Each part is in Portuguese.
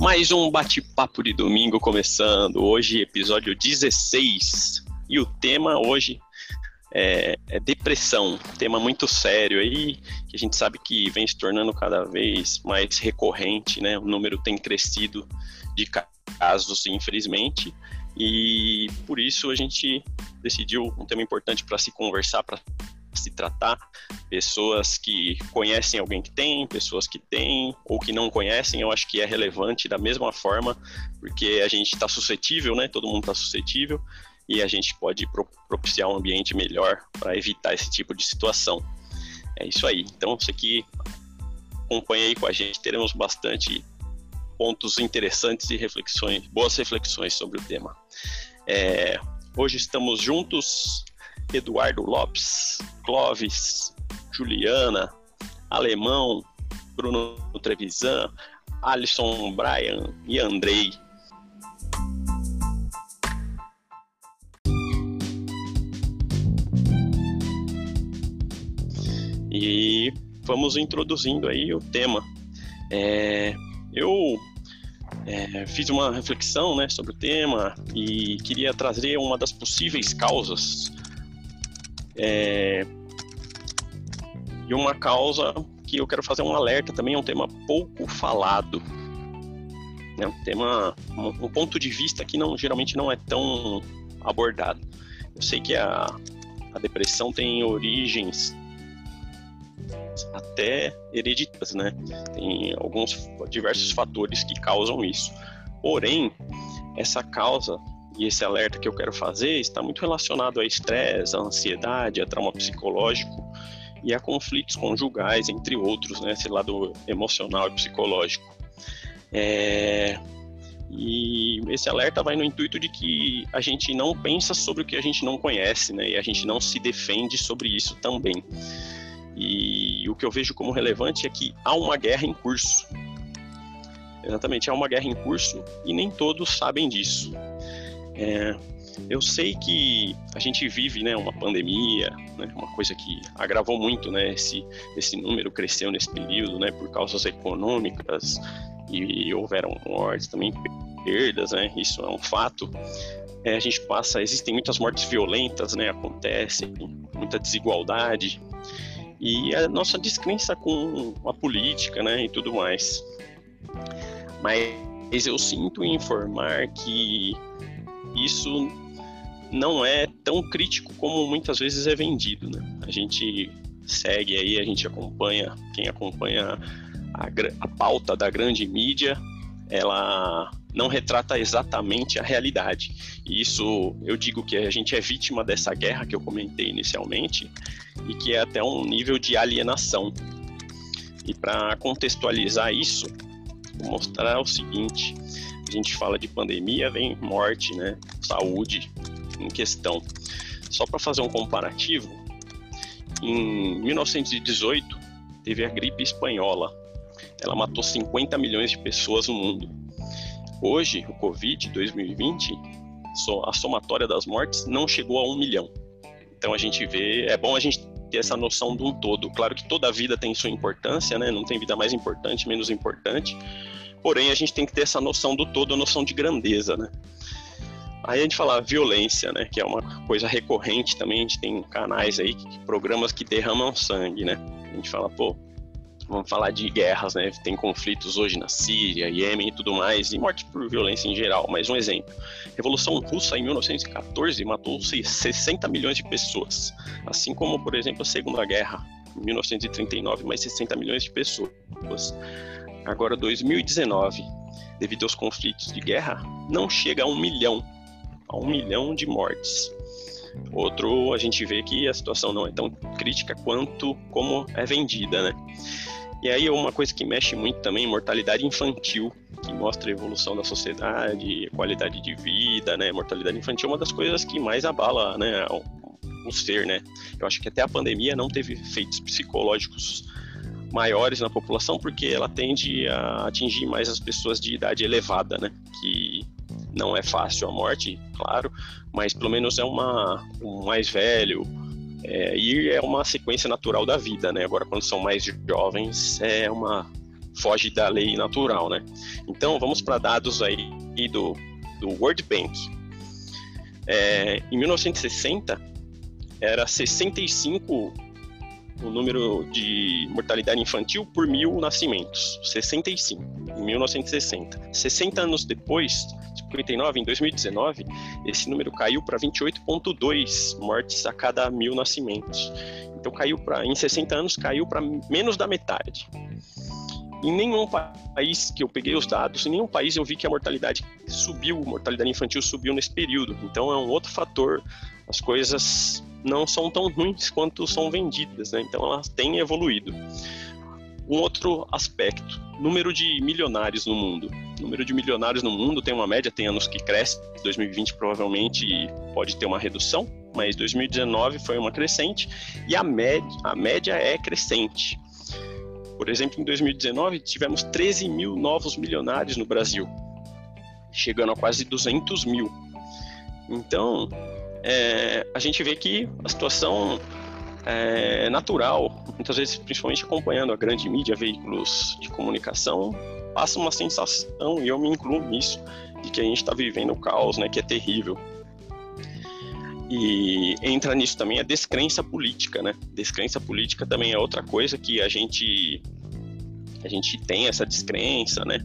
Mais um bate-papo de domingo começando. Hoje, episódio 16. E o tema hoje é, é, depressão. Tema muito sério aí, que a gente sabe que vem se tornando cada vez mais recorrente, né? O número tem crescido de casos, infelizmente. E por isso a gente decidiu um tema importante para se conversar, para se tratar, pessoas que conhecem alguém que tem, pessoas que têm ou que não conhecem, eu acho que é relevante da mesma forma, porque a gente está suscetível, né? Todo mundo está suscetível e a gente pode propiciar um ambiente melhor para evitar esse tipo de situação. É isso aí. Então, você que acompanha aí com a gente, teremos bastante pontos interessantes e reflexões, boas reflexões sobre o tema. É, hoje estamos juntos Eduardo Lopes, Clóvis, Juliana, Alemão, Bruno Trevisan, Alisson Brian e Andrei. E vamos introduzindo aí o tema. É, eu é, fiz uma reflexão né, sobre o tema e queria trazer uma das possíveis causas é... E uma causa que eu quero fazer um alerta também, é um tema pouco falado. É um tema, um ponto de vista que não, geralmente não é tão abordado. Eu sei que a, a depressão tem origens até hereditárias, né? Tem alguns diversos fatores que causam isso. Porém, essa causa e esse alerta que eu quero fazer está muito relacionado a estresse, a ansiedade, a trauma psicológico e a conflitos conjugais, entre outros, né? Esse lado emocional e psicológico. É... E esse alerta vai no intuito de que a gente não pensa sobre o que a gente não conhece, né? E a gente não se defende sobre isso também. E o que eu vejo como relevante é que há uma guerra em curso. Exatamente, há uma guerra em curso e nem todos sabem disso. É, eu sei que a gente vive né, uma pandemia, né, uma coisa que agravou muito, né, esse, esse número cresceu nesse período, né, por causas econômicas e, e houveram mortes também, perdas, né, isso é um fato. É, a gente passa, existem muitas mortes violentas, né, acontecem, muita desigualdade e a nossa descrença com a política, né, e tudo mais. Mas eu sinto informar que isso não é tão crítico como muitas vezes é vendido, né? A gente segue aí, a gente acompanha, quem acompanha a, a pauta da grande mídia, ela não retrata exatamente a realidade. E isso eu digo que a gente é vítima dessa guerra que eu comentei inicialmente e que é até um nível de alienação. E para contextualizar isso, vou mostrar o seguinte: a gente fala de pandemia, vem morte, né? Saúde em questão. Só para fazer um comparativo, em 1918 teve a gripe espanhola. Ela matou 50 milhões de pessoas no mundo. Hoje, o Covid 2020, a somatória das mortes não chegou a um milhão. Então a gente vê, é bom a gente ter essa noção de um todo. Claro que toda vida tem sua importância, né? Não tem vida mais importante, menos importante. Porém, a gente tem que ter essa noção do todo, a noção de grandeza, né? Aí a gente fala violência, né? Que é uma coisa recorrente também. A gente tem canais aí, programas que derramam sangue, né? A gente fala, pô, vamos falar de guerras, né? Tem conflitos hoje na Síria, Iêmen e tudo mais, e morte por violência em geral. Mas um exemplo: Revolução Russa em 1914 matou 60 milhões de pessoas, assim como, por exemplo, a Segunda Guerra em 1939, mais 60 milhões de pessoas. Agora, 2019, devido aos conflitos de guerra, não chega a um milhão, a um milhão de mortes. Outro, a gente vê que a situação não é tão crítica quanto como é vendida, né? E aí uma coisa que mexe muito também, mortalidade infantil, que mostra a evolução da sociedade, qualidade de vida, né? Mortalidade infantil é uma das coisas que mais abala, né, o, o ser, né? Eu acho que até a pandemia não teve efeitos psicológicos maiores na população, porque ela tende a atingir mais as pessoas de idade elevada, né? Que não é fácil a morte, claro, mas pelo menos é uma um mais velho é, e é uma sequência natural da vida, né? Agora quando são mais jovens é uma foge da lei natural, né? Então, vamos para dados aí do, do World Bank. É, em 1960, era 65 o número de mortalidade infantil por mil nascimentos, 65, em 1960. 60 anos depois, 59, em 2019, esse número caiu para 28,2 mortes a cada mil nascimentos. Então, caiu para, em 60 anos, caiu para menos da metade. Em nenhum país que eu peguei os dados, em nenhum país eu vi que a mortalidade subiu, a mortalidade infantil subiu nesse período. Então é um outro fator. As coisas não são tão ruins quanto são vendidas, né? Então elas têm evoluído. Um outro aspecto, número de milionários no mundo. O número de milionários no mundo tem uma média, tem anos que cresce, 2020 provavelmente pode ter uma redução, mas 2019 foi uma crescente e a média, a média é crescente. Por exemplo, em 2019 tivemos 13 mil novos milionários no Brasil, chegando a quase 200 mil. Então, é, a gente vê que a situação é natural, muitas vezes, principalmente acompanhando a grande mídia, veículos de comunicação, passa uma sensação, e eu me incluo nisso, de que a gente está vivendo o caos, né, que é terrível. E entra nisso também a descrença política, né? Descrença política também é outra coisa que a gente a gente tem essa descrença, né?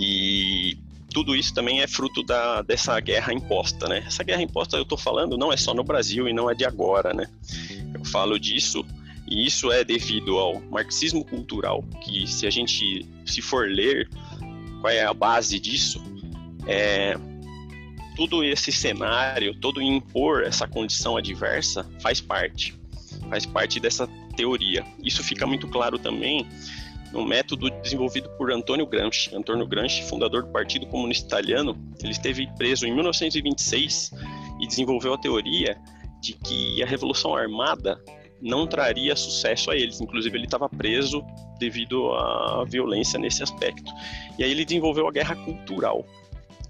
E tudo isso também é fruto da, dessa guerra imposta, né? Essa guerra imposta eu estou falando não é só no Brasil e não é de agora, né? Eu falo disso e isso é devido ao marxismo cultural, que se a gente se for ler qual é a base disso, é todo esse cenário, todo impor essa condição adversa faz parte, faz parte dessa teoria. Isso fica muito claro também no método desenvolvido por Antônio Gramsci. Antônio Gramsci, fundador do Partido Comunista Italiano, ele esteve preso em 1926 e desenvolveu a teoria de que a Revolução Armada não traria sucesso a eles. Inclusive, ele estava preso devido à violência nesse aspecto. E aí ele desenvolveu a guerra cultural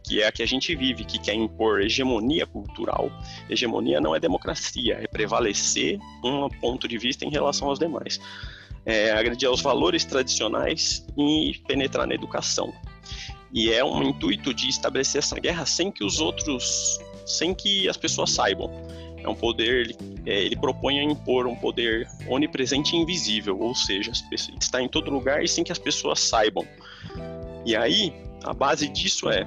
que é a que a gente vive, que quer impor hegemonia cultural. Hegemonia não é democracia, é prevalecer um ponto de vista em relação aos demais. É agredir aos valores tradicionais e penetrar na educação. E é um intuito de estabelecer essa guerra sem que os outros, sem que as pessoas saibam. É um poder, ele, é, ele propõe a impor um poder onipresente e invisível, ou seja, está em todo lugar e sem que as pessoas saibam. E aí, a base disso é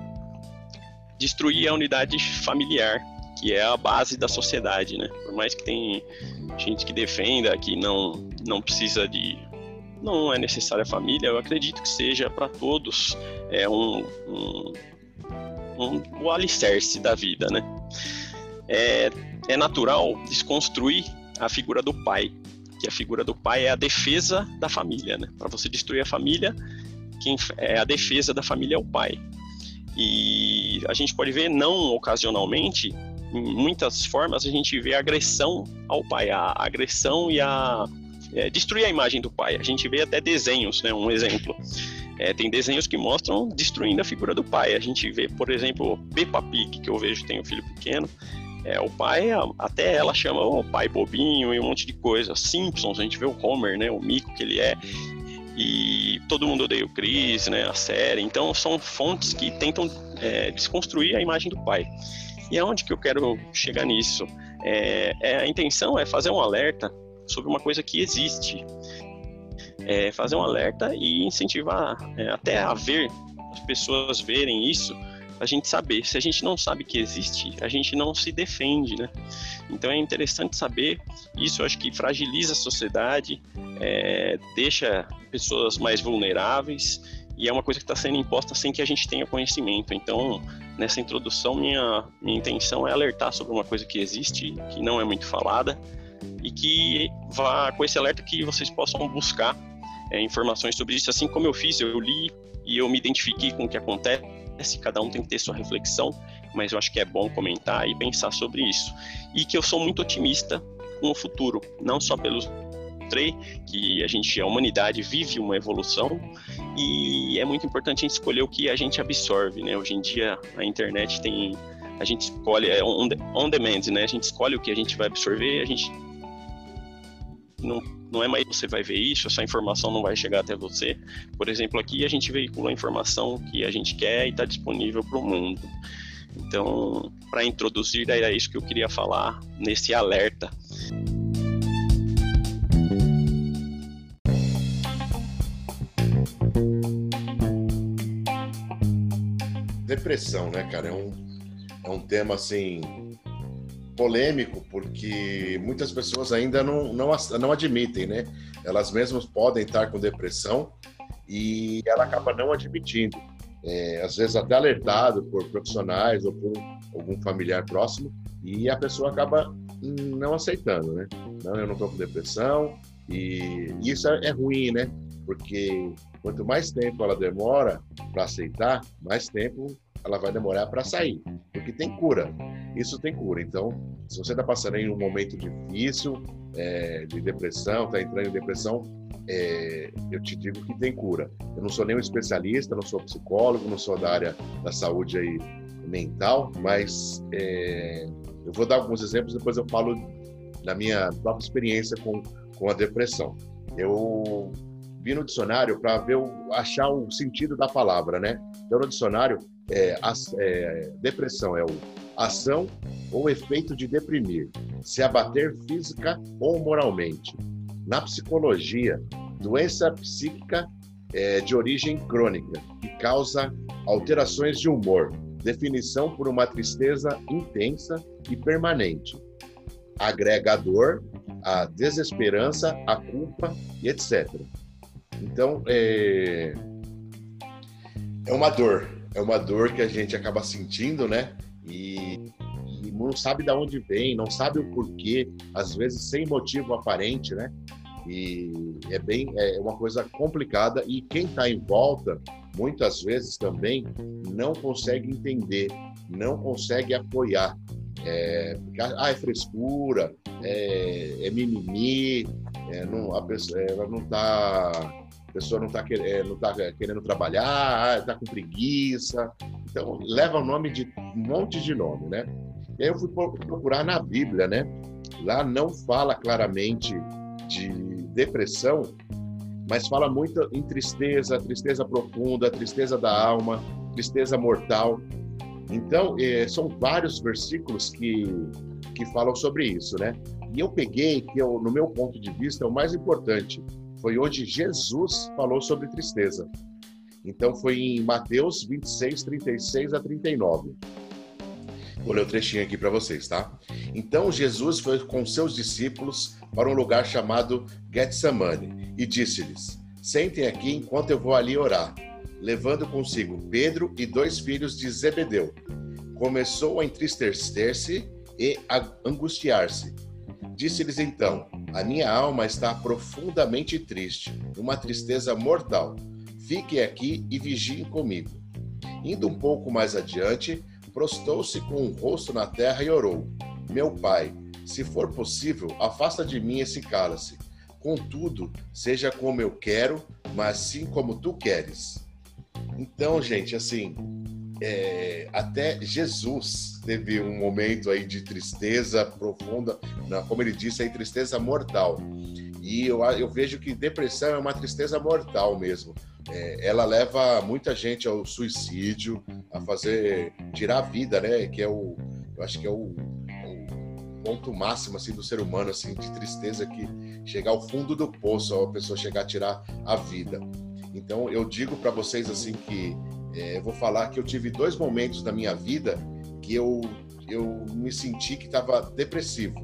destruir a unidade familiar, que é a base da sociedade, né? Por mais que tem gente que defenda que não não precisa de não é necessária família, eu acredito que seja para todos é um, um, um, o alicerce da vida, né? É, é natural desconstruir a figura do pai, que a figura do pai é a defesa da família, né? Para você destruir a família, quem é a defesa da família é o pai. E a gente pode ver, não ocasionalmente, em muitas formas, a gente vê agressão ao pai, a agressão e a é, destruir a imagem do pai. A gente vê até desenhos, né? Um exemplo. É, tem desenhos que mostram destruindo a figura do pai. A gente vê, por exemplo, Peppa Pig, que eu vejo tem um filho pequeno. É, o pai, até ela chama o pai bobinho e um monte de coisa. Simpsons, a gente vê o Homer, né? O mico que ele é e todo mundo odeia o Chris, né, a série. Então são fontes que tentam é, desconstruir a imagem do pai. E aonde que eu quero chegar nisso? É, é, a intenção é fazer um alerta sobre uma coisa que existe. É, fazer um alerta e incentivar é, até a ver, as pessoas verem isso, a gente saber. Se a gente não sabe que existe, a gente não se defende, né? Então é interessante saber. Isso acho que fragiliza a sociedade, é, deixa pessoas mais vulneráveis e é uma coisa que está sendo imposta sem que a gente tenha conhecimento. Então, nessa introdução, minha, minha intenção é alertar sobre uma coisa que existe, que não é muito falada, e que vá com esse alerta que vocês possam buscar é, informações sobre isso, assim como eu fiz, eu li e eu me identifiquei com o que acontece, cada um tem que ter sua reflexão, mas eu acho que é bom comentar e pensar sobre isso. E que eu sou muito otimista com o futuro, não só pelos que a gente, a humanidade vive uma evolução e é muito importante a gente escolher o que a gente absorve, né? Hoje em dia a internet tem, a gente escolhe é on, on demand, né? A gente escolhe o que a gente vai absorver, a gente não, não é mais você vai ver isso, essa informação não vai chegar até você. Por exemplo, aqui a gente veicula a informação que a gente quer e está disponível para o mundo. Então, para introduzir, era isso que eu queria falar nesse alerta. Depressão, né, cara? É um, é um tema assim polêmico porque muitas pessoas ainda não, não, não admitem, né? Elas mesmas podem estar com depressão e ela acaba não admitindo. É, às vezes até alertado por profissionais ou por algum familiar próximo e a pessoa acaba não aceitando, né? Não, eu não estou com depressão e isso é, é ruim, né? Porque quanto mais tempo ela demora para aceitar, mais tempo ela vai demorar para sair, porque tem cura. Isso tem cura. Então, se você está passando em um momento difícil, é, de depressão, está entrando em depressão, é, eu te digo que tem cura. Eu não sou nenhum especialista, não sou psicólogo, não sou da área da saúde aí mental, mas é, eu vou dar alguns exemplos, depois eu falo da minha própria experiência com, com a depressão. Eu vi no dicionário para ver achar o sentido da palavra, né? Então, no dicionário, é, a, é, depressão é o ação ou efeito de deprimir, se abater física ou moralmente. Na psicologia, doença psíquica é, de origem crônica, que causa alterações de humor, definição por uma tristeza intensa e permanente, agregador, a desesperança, a culpa e etc. Então, é, é uma dor, é uma dor que a gente acaba sentindo, né? E, e não sabe de onde vem, não sabe o porquê, às vezes sem motivo aparente, né? E é bem, é uma coisa complicada e quem está em volta, muitas vezes também, não consegue entender, não consegue apoiar. É, ah, é frescura, é, é mimimi, é, não, a pessoa, ela não está a pessoa não está é, não tá querendo trabalhar, está com preguiça. Então, leva o nome de um monte de nome, né? E aí eu fui procurar na Bíblia, né? Lá não fala claramente de depressão, mas fala muito em tristeza, tristeza profunda, tristeza da alma, tristeza mortal. Então, é, são vários versículos que, que falam sobre isso, né? E eu peguei, que eu, no meu ponto de vista, é o mais importante, foi onde Jesus falou sobre tristeza. Então foi em Mateus 26, 36 a 39. Vou ler o um trechinho aqui para vocês, tá? Então Jesus foi com seus discípulos para um lugar chamado Getsemane e disse-lhes: Sentem aqui enquanto eu vou ali orar. Levando consigo Pedro e dois filhos de Zebedeu. Começou a entristecer-se e a angustiar-se. Disse-lhes então: A minha alma está profundamente triste, uma tristeza mortal. Fiquem aqui e vigiem comigo. Indo um pouco mais adiante, prostou-se com o rosto na terra e orou: Meu pai, se for possível, afasta de mim esse cálice. Contudo, seja como eu quero, mas sim como tu queres. Então, gente, assim, é, até Jesus teve um momento aí de tristeza profunda, na, como ele disse aí, tristeza mortal. E eu, eu vejo que depressão é uma tristeza mortal mesmo. É, ela leva muita gente ao suicídio, a fazer tirar a vida, né? Que é o, eu acho que é o, o ponto máximo assim do ser humano, assim, de tristeza que chegar ao fundo do poço, a pessoa chegar a tirar a vida. Então eu digo para vocês assim que é, vou falar que eu tive dois momentos da minha vida que eu, eu me senti que estava depressivo.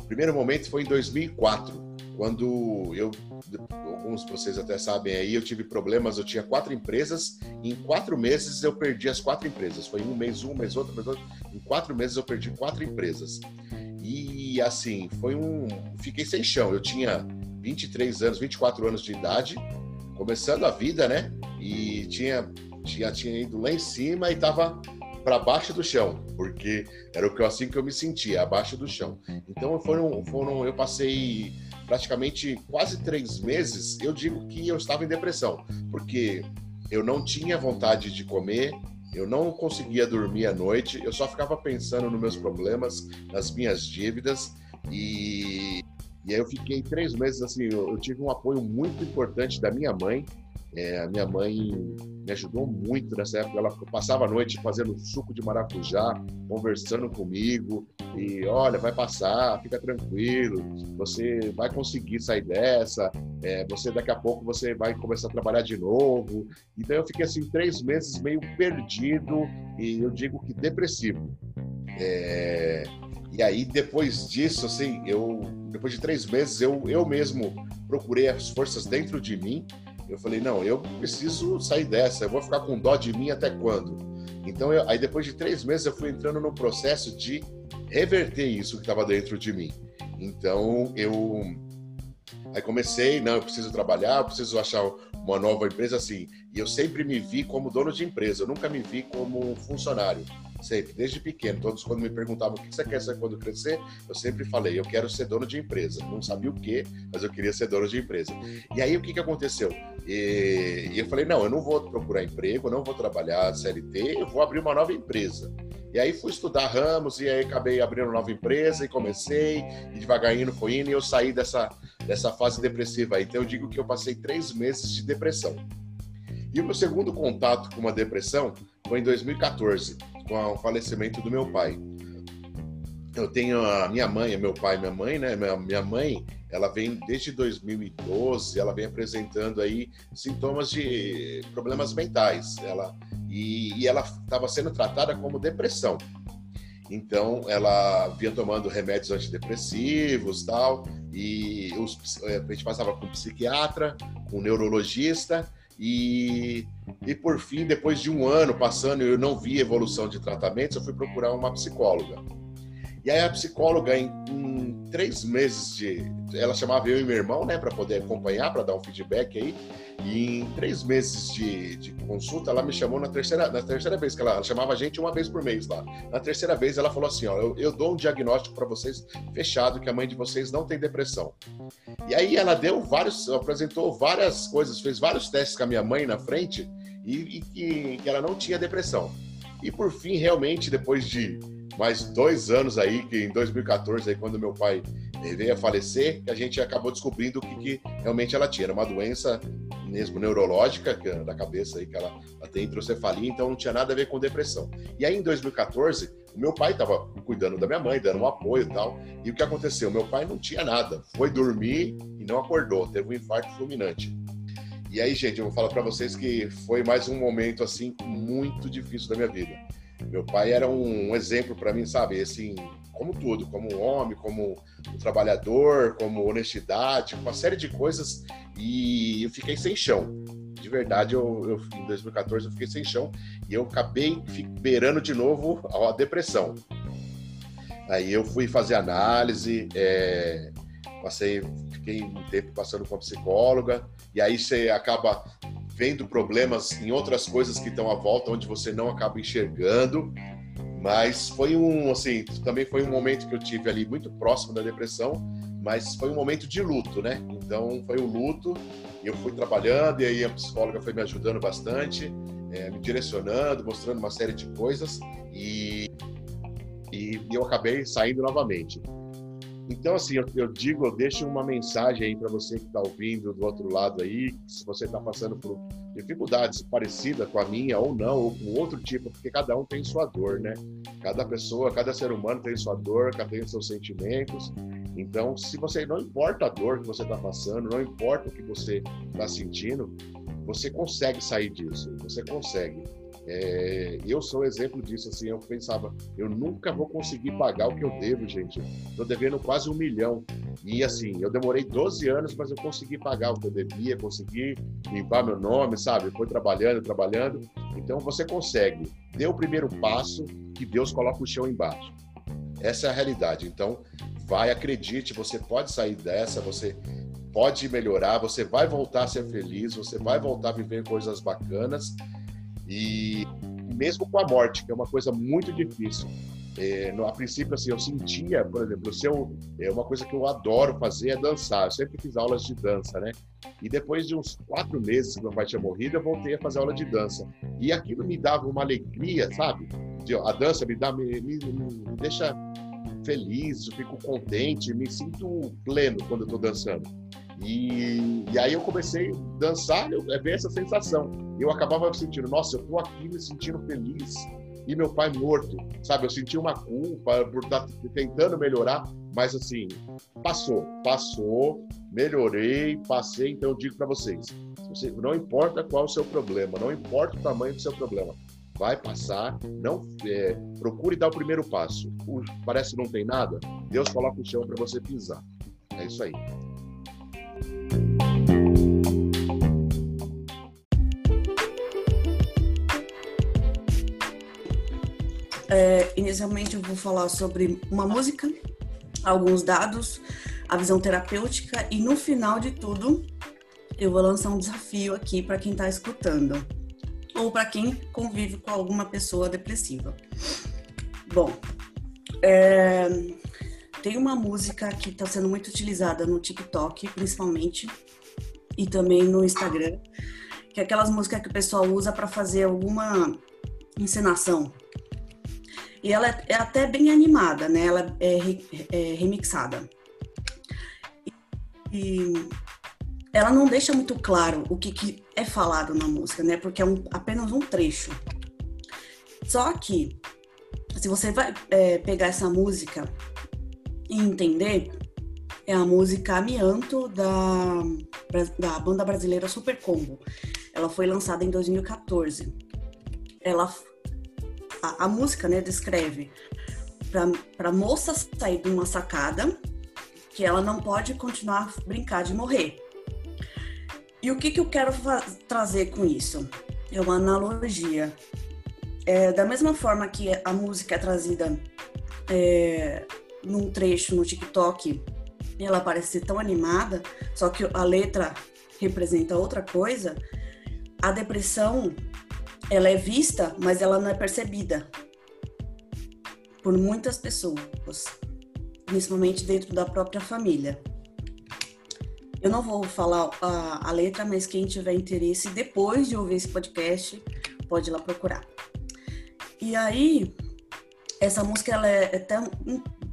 O primeiro momento foi em 2004, quando eu, alguns de vocês até sabem aí, eu tive problemas, eu tinha quatro empresas, e em quatro meses eu perdi as quatro empresas. Foi um mês um, mês outro, mês outro. Em quatro meses eu perdi quatro empresas. E assim, foi um. Fiquei sem chão. Eu tinha 23 anos, 24 anos de idade, começando a vida, né? E tinha já tinha ido lá em cima e estava para baixo do chão, porque era o que assim que eu me sentia, abaixo do chão. Então foram, foram, eu passei praticamente quase três meses. Eu digo que eu estava em depressão, porque eu não tinha vontade de comer, eu não conseguia dormir à noite, eu só ficava pensando nos meus problemas, nas minhas dívidas e E aí eu fiquei três meses assim, eu, eu tive um apoio muito importante da minha mãe, é, a minha mãe me ajudou muito nessa época. Ela passava a noite fazendo suco de maracujá, conversando comigo. E olha, vai passar, fica tranquilo, você vai conseguir sair dessa. É, você daqui a pouco você vai começar a trabalhar de novo. Então eu fiquei assim três meses meio perdido e eu digo que depressivo. É, e aí depois disso, assim, eu depois de três meses eu eu mesmo procurei as forças dentro de mim eu falei, não, eu preciso sair dessa, eu vou ficar com dó de mim até quando? Então, eu, aí depois de três meses, eu fui entrando no processo de reverter isso que estava dentro de mim. Então, eu aí comecei, não, eu preciso trabalhar, eu preciso achar uma nova empresa assim. E eu sempre me vi como dono de empresa, eu nunca me vi como funcionário sempre, desde pequeno. Todos quando me perguntavam o que você quer ser quando crescer, eu sempre falei, eu quero ser dono de empresa. Não sabia o que, mas eu queria ser dono de empresa. E aí o que, que aconteceu? E, e eu falei, não, eu não vou procurar emprego, eu não vou trabalhar CLT, eu vou abrir uma nova empresa. E aí fui estudar ramos e aí acabei abrindo nova empresa e comecei, e devagarinho foi indo e eu saí dessa, dessa fase depressiva aí. Então eu digo que eu passei três meses de depressão. E o meu segundo contato com uma depressão foi em 2014 com o falecimento do meu pai. Eu tenho a minha mãe, meu pai minha mãe, né? Minha mãe, ela vem desde 2012, ela vem apresentando aí sintomas de problemas mentais. Ela e, e ela estava sendo tratada como depressão. Então, ela vinha tomando remédios antidepressivos tal, e os, a gente passava com psiquiatra, com neurologista, e, e por fim, depois de um ano passando, eu não vi evolução de tratamentos, eu fui procurar uma psicóloga. E aí a psicóloga, em, em três meses de. Ela chamava eu e meu irmão, né, para poder acompanhar, para dar um feedback aí. E em três meses de, de, consulta, ela me chamou na terceira, na terceira vez, que ela, ela, chamava a gente uma vez por mês lá. Na terceira vez, ela falou assim: ó, eu, eu dou um diagnóstico para vocês fechado que a mãe de vocês não tem depressão. E aí ela deu vários, apresentou várias coisas, fez vários testes com a minha mãe na frente e, e que ela não tinha depressão. E por fim, realmente, depois de mais dois anos aí, que em 2014, aí, quando meu pai veio a falecer, a gente acabou descobrindo o que, que realmente ela tinha. Era uma doença mesmo neurológica é da cabeça aí, que ela, ela tem hidrocefalia, então não tinha nada a ver com depressão. E aí em 2014, o meu pai estava cuidando da minha mãe, dando um apoio e tal. E o que aconteceu? Meu pai não tinha nada, foi dormir e não acordou, teve um infarto fulminante. E aí, gente, eu vou falar para vocês que foi mais um momento assim muito difícil da minha vida. Meu pai era um exemplo para mim, sabe? Assim, como tudo, como um homem, como um trabalhador, como honestidade, uma série de coisas. E eu fiquei sem chão. De verdade, eu, eu em 2014 eu fiquei sem chão e eu acabei beirando de novo a depressão. Aí eu fui fazer análise, é, passei, fiquei um tempo passando com a psicóloga, e aí você acaba vendo problemas em outras coisas que estão à volta, onde você não acaba enxergando. Mas foi um, assim, também foi um momento que eu tive ali muito próximo da depressão, mas foi um momento de luto, né? Então foi o luto, eu fui trabalhando e aí a psicóloga foi me ajudando bastante, é, me direcionando, mostrando uma série de coisas e, e eu acabei saindo novamente. Então, assim, eu, eu, digo, eu deixo uma mensagem aí para você que está ouvindo do outro lado aí, se você está passando por dificuldades parecidas com a minha ou não, ou com outro tipo, porque cada um tem sua dor, né? Cada pessoa, cada ser humano tem sua dor, cada um tem seus sentimentos. Então, se você não importa a dor que você está passando, não importa o que você está sentindo, você consegue sair disso, você consegue. É, eu sou exemplo disso, assim, eu pensava, eu nunca vou conseguir pagar o que eu devo, gente. Estou devendo quase um milhão. E assim, eu demorei 12 anos, mas eu consegui pagar o que eu devia, consegui limpar meu nome, sabe? Foi trabalhando, trabalhando. Então você consegue. Dê o primeiro passo que Deus coloca o chão embaixo. Essa é a realidade. Então, vai, acredite, você pode sair dessa, você pode melhorar, você vai voltar a ser feliz, você vai voltar a viver coisas bacanas e mesmo com a morte, que é uma coisa muito difícil. É, no, a princípio, assim, eu sentia, por exemplo, se eu, é uma coisa que eu adoro fazer é dançar. Eu sempre fiz aulas de dança, né? E depois de uns quatro meses que meu pai tinha morrido, eu voltei a fazer aula de dança. E aquilo me dava uma alegria, sabe? De, a dança me dá, me, me, me deixa feliz, eu fico contente, me sinto pleno quando eu estou dançando. E, e, aí eu comecei a dançar, eu, é bem essa sensação. Eu acabava sentindo, nossa, eu estou aqui me sentindo feliz, e meu pai morto, sabe? Eu senti uma culpa por estar tá tentando melhorar, mas assim, passou, passou, melhorei, passei. Então eu digo para vocês, você, não importa qual o seu problema, não importa o tamanho do seu problema, vai passar. Não é, procure dar o primeiro passo. parece que não tem nada, Deus coloca o chão para você pisar. É isso aí. É, inicialmente eu vou falar sobre uma música, alguns dados, a visão terapêutica e no final de tudo eu vou lançar um desafio aqui para quem está escutando ou para quem convive com alguma pessoa depressiva. Bom, é, tem uma música que está sendo muito utilizada no TikTok, principalmente, e também no Instagram, que é aquelas músicas que o pessoal usa para fazer alguma encenação. E ela é, é até bem animada, né? Ela é, é remixada. E ela não deixa muito claro o que, que é falado na música, né? Porque é um, apenas um trecho. Só que, se você vai é, pegar essa música e entender, é a música Amianto da, da banda brasileira Super Combo. Ela foi lançada em 2014. Ela a, a música, né, descreve para a moça sair de uma sacada que ela não pode continuar a brincar de morrer. E o que, que eu quero trazer com isso? É uma analogia. É, da mesma forma que a música é trazida é, num trecho no TikTok ela parece tão animada, só que a letra representa outra coisa, a depressão ela é vista, mas ela não é percebida por muitas pessoas, principalmente dentro da própria família. Eu não vou falar a, a letra, mas quem tiver interesse depois de ouvir esse podcast pode ir lá procurar. E aí, essa música ela é, é até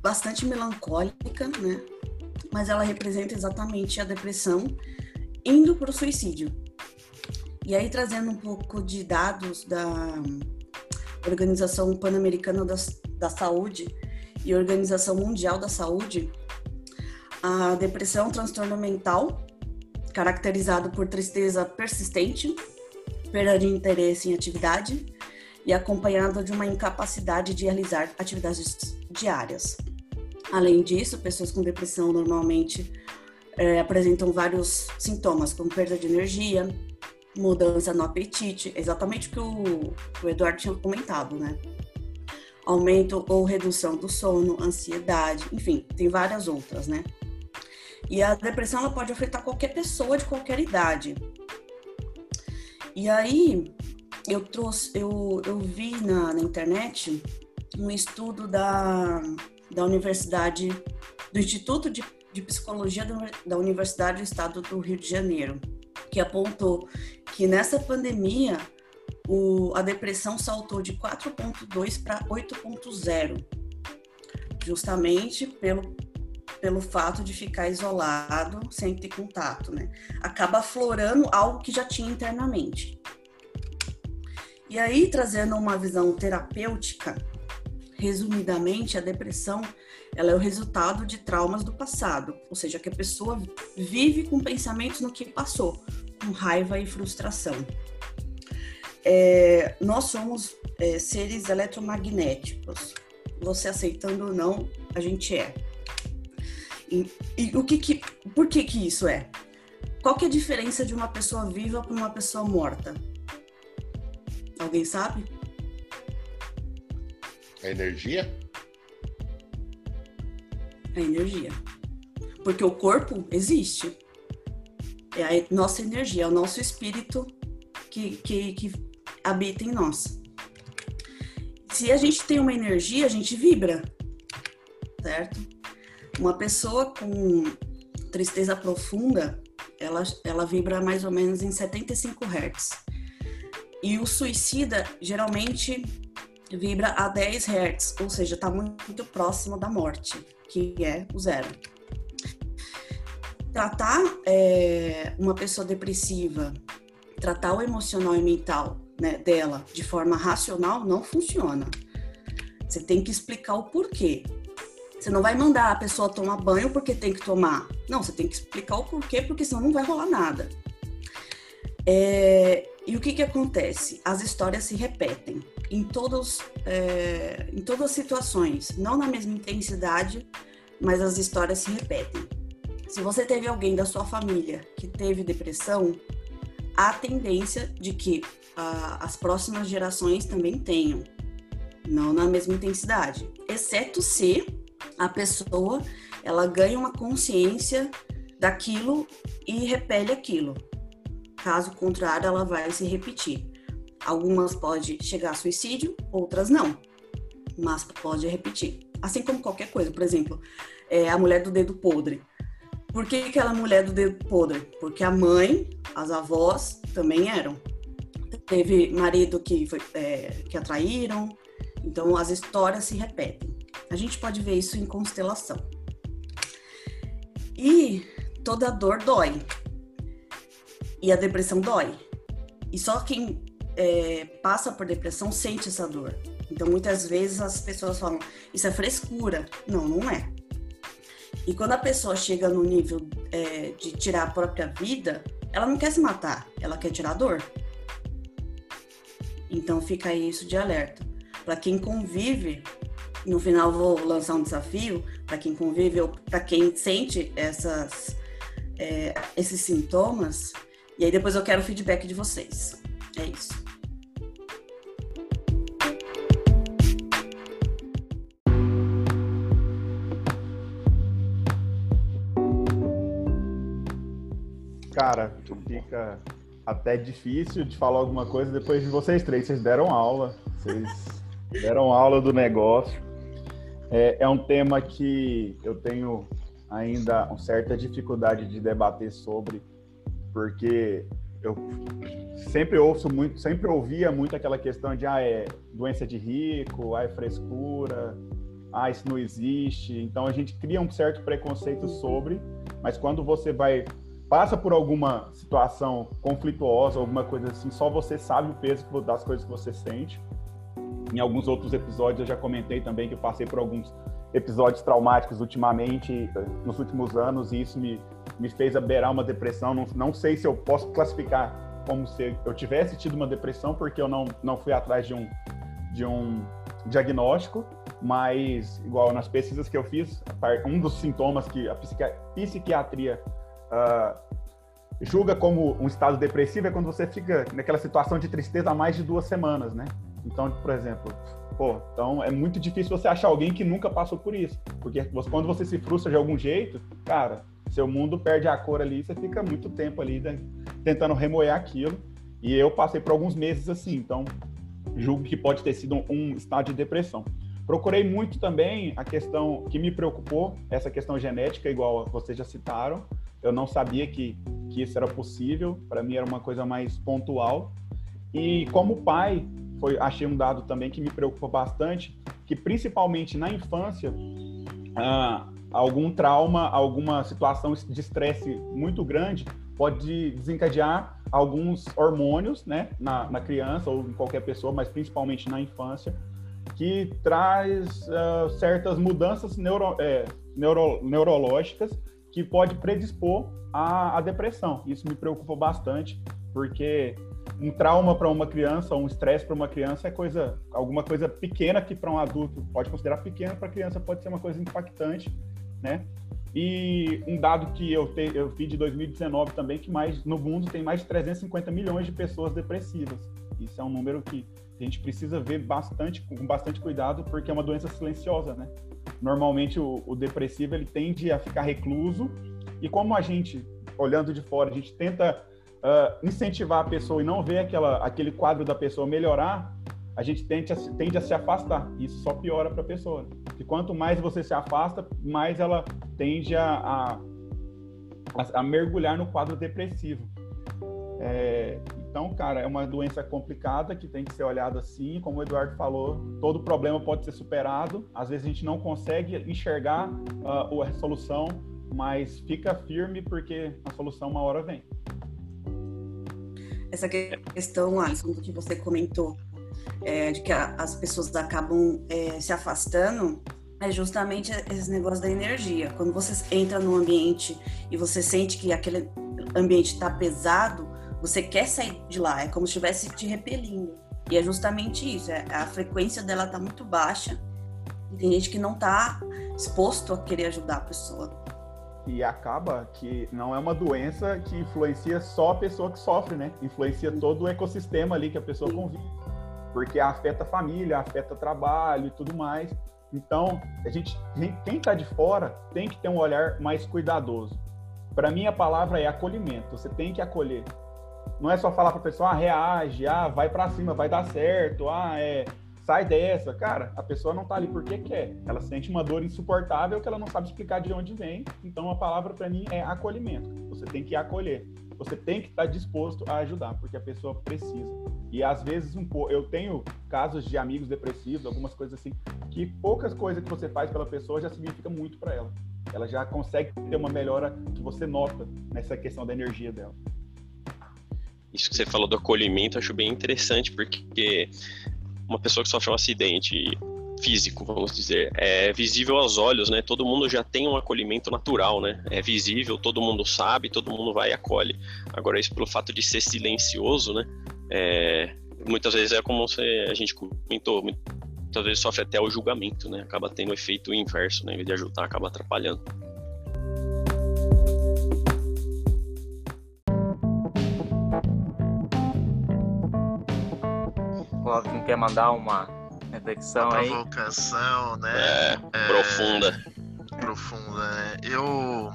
bastante melancólica, né? Mas ela representa exatamente a depressão indo para o suicídio. E aí, trazendo um pouco de dados da Organização Pan-Americana da, da Saúde e Organização Mundial da Saúde, a depressão é um transtorno mental caracterizado por tristeza persistente, perda de interesse em atividade e acompanhado de uma incapacidade de realizar atividades diárias. Além disso, pessoas com depressão normalmente é, apresentam vários sintomas, como perda de energia, mudança no apetite, exatamente o que o, o Eduardo tinha comentado, né? Aumento ou redução do sono, ansiedade, enfim, tem várias outras, né? E a depressão ela pode afetar qualquer pessoa de qualquer idade. E aí eu trouxe, eu, eu vi na, na internet um estudo da, da Universidade, do Instituto de, de Psicologia da Universidade do Estado do Rio de Janeiro, que apontou que nessa pandemia o, a depressão saltou de 4,2 para 8,0, justamente pelo, pelo fato de ficar isolado sem ter contato, né? Acaba aflorando algo que já tinha internamente. E aí, trazendo uma visão terapêutica, resumidamente, a depressão ela é o resultado de traumas do passado, ou seja, que a pessoa vive com pensamentos no que passou, com raiva e frustração. É, nós somos é, seres eletromagnéticos. Você aceitando ou não, a gente é. E, e, o que que, por que que isso é? Qual que é a diferença de uma pessoa viva para uma pessoa morta? Alguém sabe? A energia? A energia. Porque o corpo existe é a nossa energia, é o nosso espírito que, que, que habita em nós. Se a gente tem uma energia, a gente vibra, certo? Uma pessoa com tristeza profunda, ela, ela vibra mais ou menos em 75 Hz. E o suicida, geralmente, vibra a 10 Hz, ou seja, está muito próximo da morte, que é o zero. Tratar é, uma pessoa depressiva, tratar o emocional e mental né, dela de forma racional não funciona. Você tem que explicar o porquê. Você não vai mandar a pessoa tomar banho porque tem que tomar. Não, você tem que explicar o porquê, porque senão não vai rolar nada. É, e o que, que acontece? As histórias se repetem em, todos, é, em todas as situações, não na mesma intensidade, mas as histórias se repetem. Se você teve alguém da sua família que teve depressão, há tendência de que ah, as próximas gerações também tenham, não na mesma intensidade, exceto se a pessoa ela ganha uma consciência daquilo e repele aquilo. Caso contrário, ela vai se repetir. Algumas pode chegar a suicídio, outras não, mas pode repetir. Assim como qualquer coisa, por exemplo, é a mulher do dedo podre. Por que aquela mulher do dedo podre? Porque a mãe, as avós também eram. Teve marido que, foi, é, que atraíram, então as histórias se repetem. A gente pode ver isso em constelação. E toda dor dói. E a depressão dói. E só quem é, passa por depressão sente essa dor. Então, muitas vezes as pessoas falam, isso é frescura. Não, não é. E quando a pessoa chega no nível é, de tirar a própria vida, ela não quer se matar, ela quer tirar a dor. Então, fica isso de alerta. Para quem convive, no final vou lançar um desafio, para quem convive ou para quem sente essas, é, esses sintomas, e aí depois eu quero o feedback de vocês. É isso. Cara, fica até difícil de falar alguma coisa depois de vocês três. Vocês deram aula, vocês deram aula do negócio. É, é um tema que eu tenho ainda uma certa dificuldade de debater sobre, porque eu sempre ouço muito, sempre ouvia muito aquela questão de ah, é doença de rico, ah, é frescura, ah, isso não existe. Então a gente cria um certo preconceito sobre, mas quando você vai passa por alguma situação conflituosa, alguma coisa assim, só você sabe o peso das coisas que você sente. Em alguns outros episódios eu já comentei também que eu passei por alguns episódios traumáticos ultimamente, nos últimos anos, e isso me, me fez beirar uma depressão. Não, não sei se eu posso classificar como se eu tivesse tido uma depressão, porque eu não, não fui atrás de um, de um diagnóstico, mas, igual nas pesquisas que eu fiz, um dos sintomas que a psiquiatria uh, julga como um estado depressivo é quando você fica naquela situação de tristeza há mais de duas semanas, né? Então, por exemplo, pô, então é muito difícil você achar alguém que nunca passou por isso. Porque você, quando você se frustra de algum jeito, cara, seu mundo perde a cor ali, você fica muito tempo ali né, tentando remoer aquilo. E eu passei por alguns meses assim, então julgo que pode ter sido um, estado de depressão. Procurei muito também a questão que me preocupou, essa questão genética, igual vocês já citaram. Eu não sabia que, que isso era possível, para mim era uma coisa mais pontual. E como pai, foi, achei um dado também que me preocupa bastante, que principalmente na infância, ah, algum trauma, alguma situação de estresse muito grande pode desencadear alguns hormônios né, na, na criança ou em qualquer pessoa, mas principalmente na infância, que traz uh, certas mudanças neuro, é, neuro, neurológicas que pode predispor à, à depressão. Isso me preocupa bastante, porque um trauma para uma criança, um estresse para uma criança é coisa, alguma coisa pequena que para um adulto pode considerar pequena, para criança pode ser uma coisa impactante, né? E um dado que eu, te, eu vi de 2019 também, que mais no mundo tem mais de 350 milhões de pessoas depressivas. Isso é um número que a gente precisa ver bastante, com bastante cuidado, porque é uma doença silenciosa, né? Normalmente o, o depressivo ele tende a ficar recluso e como a gente, olhando de fora, a gente tenta uh, incentivar a pessoa e não ver aquela, aquele quadro da pessoa melhorar, a gente tende a, tende a se afastar. Isso só piora para a pessoa. E quanto mais você se afasta, mais ela tende a, a, a mergulhar no quadro depressivo. É, Então, cara, é uma doença complicada que tem que ser olhada assim, como o Eduardo falou, todo problema pode ser superado. Às vezes a gente não consegue enxergar uh, a solução, mas fica firme porque a solução uma hora vem. Essa questão, Alisson, que você comentou, é, de que a, as pessoas acabam é, se afastando, é justamente esse negócio da energia. Quando você entra num ambiente e você sente que aquele ambiente está pesado, você quer sair de lá, é como se estivesse te repelindo. E é justamente isso, é, a frequência dela está muito baixa. E tem gente que não está exposto a querer ajudar a pessoa. E acaba que não é uma doença que influencia só a pessoa que sofre, né? Influencia todo o ecossistema ali que a pessoa convive. Porque afeta a família, afeta trabalho e tudo mais. Então, a gente, quem está de fora tem que ter um olhar mais cuidadoso. Para mim, a palavra é acolhimento. Você tem que acolher. Não é só falar para a pessoa, ah, reage, ah, vai para cima, vai dar certo, ah, é, sai dessa. Cara, a pessoa não tá ali porque quer. Ela sente uma dor insuportável que ela não sabe explicar de onde vem. Então a palavra para mim é acolhimento. Você tem que acolher. Você tem que estar tá disposto a ajudar, porque a pessoa precisa. E às vezes um pouco, eu tenho casos de amigos depressivos, algumas coisas assim, que poucas coisas que você faz pela pessoa já significa muito para ela. Ela já consegue ter uma melhora que você nota nessa questão da energia dela isso que você falou do acolhimento, acho bem interessante, porque uma pessoa que sofre um acidente físico, vamos dizer, é visível aos olhos, né? Todo mundo já tem um acolhimento natural, né? É visível, todo mundo sabe, todo mundo vai e acolhe. Agora, isso pelo fato de ser silencioso, né? É, muitas vezes é como você, a gente comentou, muitas vezes sofre até o julgamento, né? Acaba tendo o efeito inverso, né? Em vez de ajudar, acaba atrapalhando. Clóvis quer mandar uma reflexão uma aí? provocação, né? É, é, profunda. Profunda, né? Eu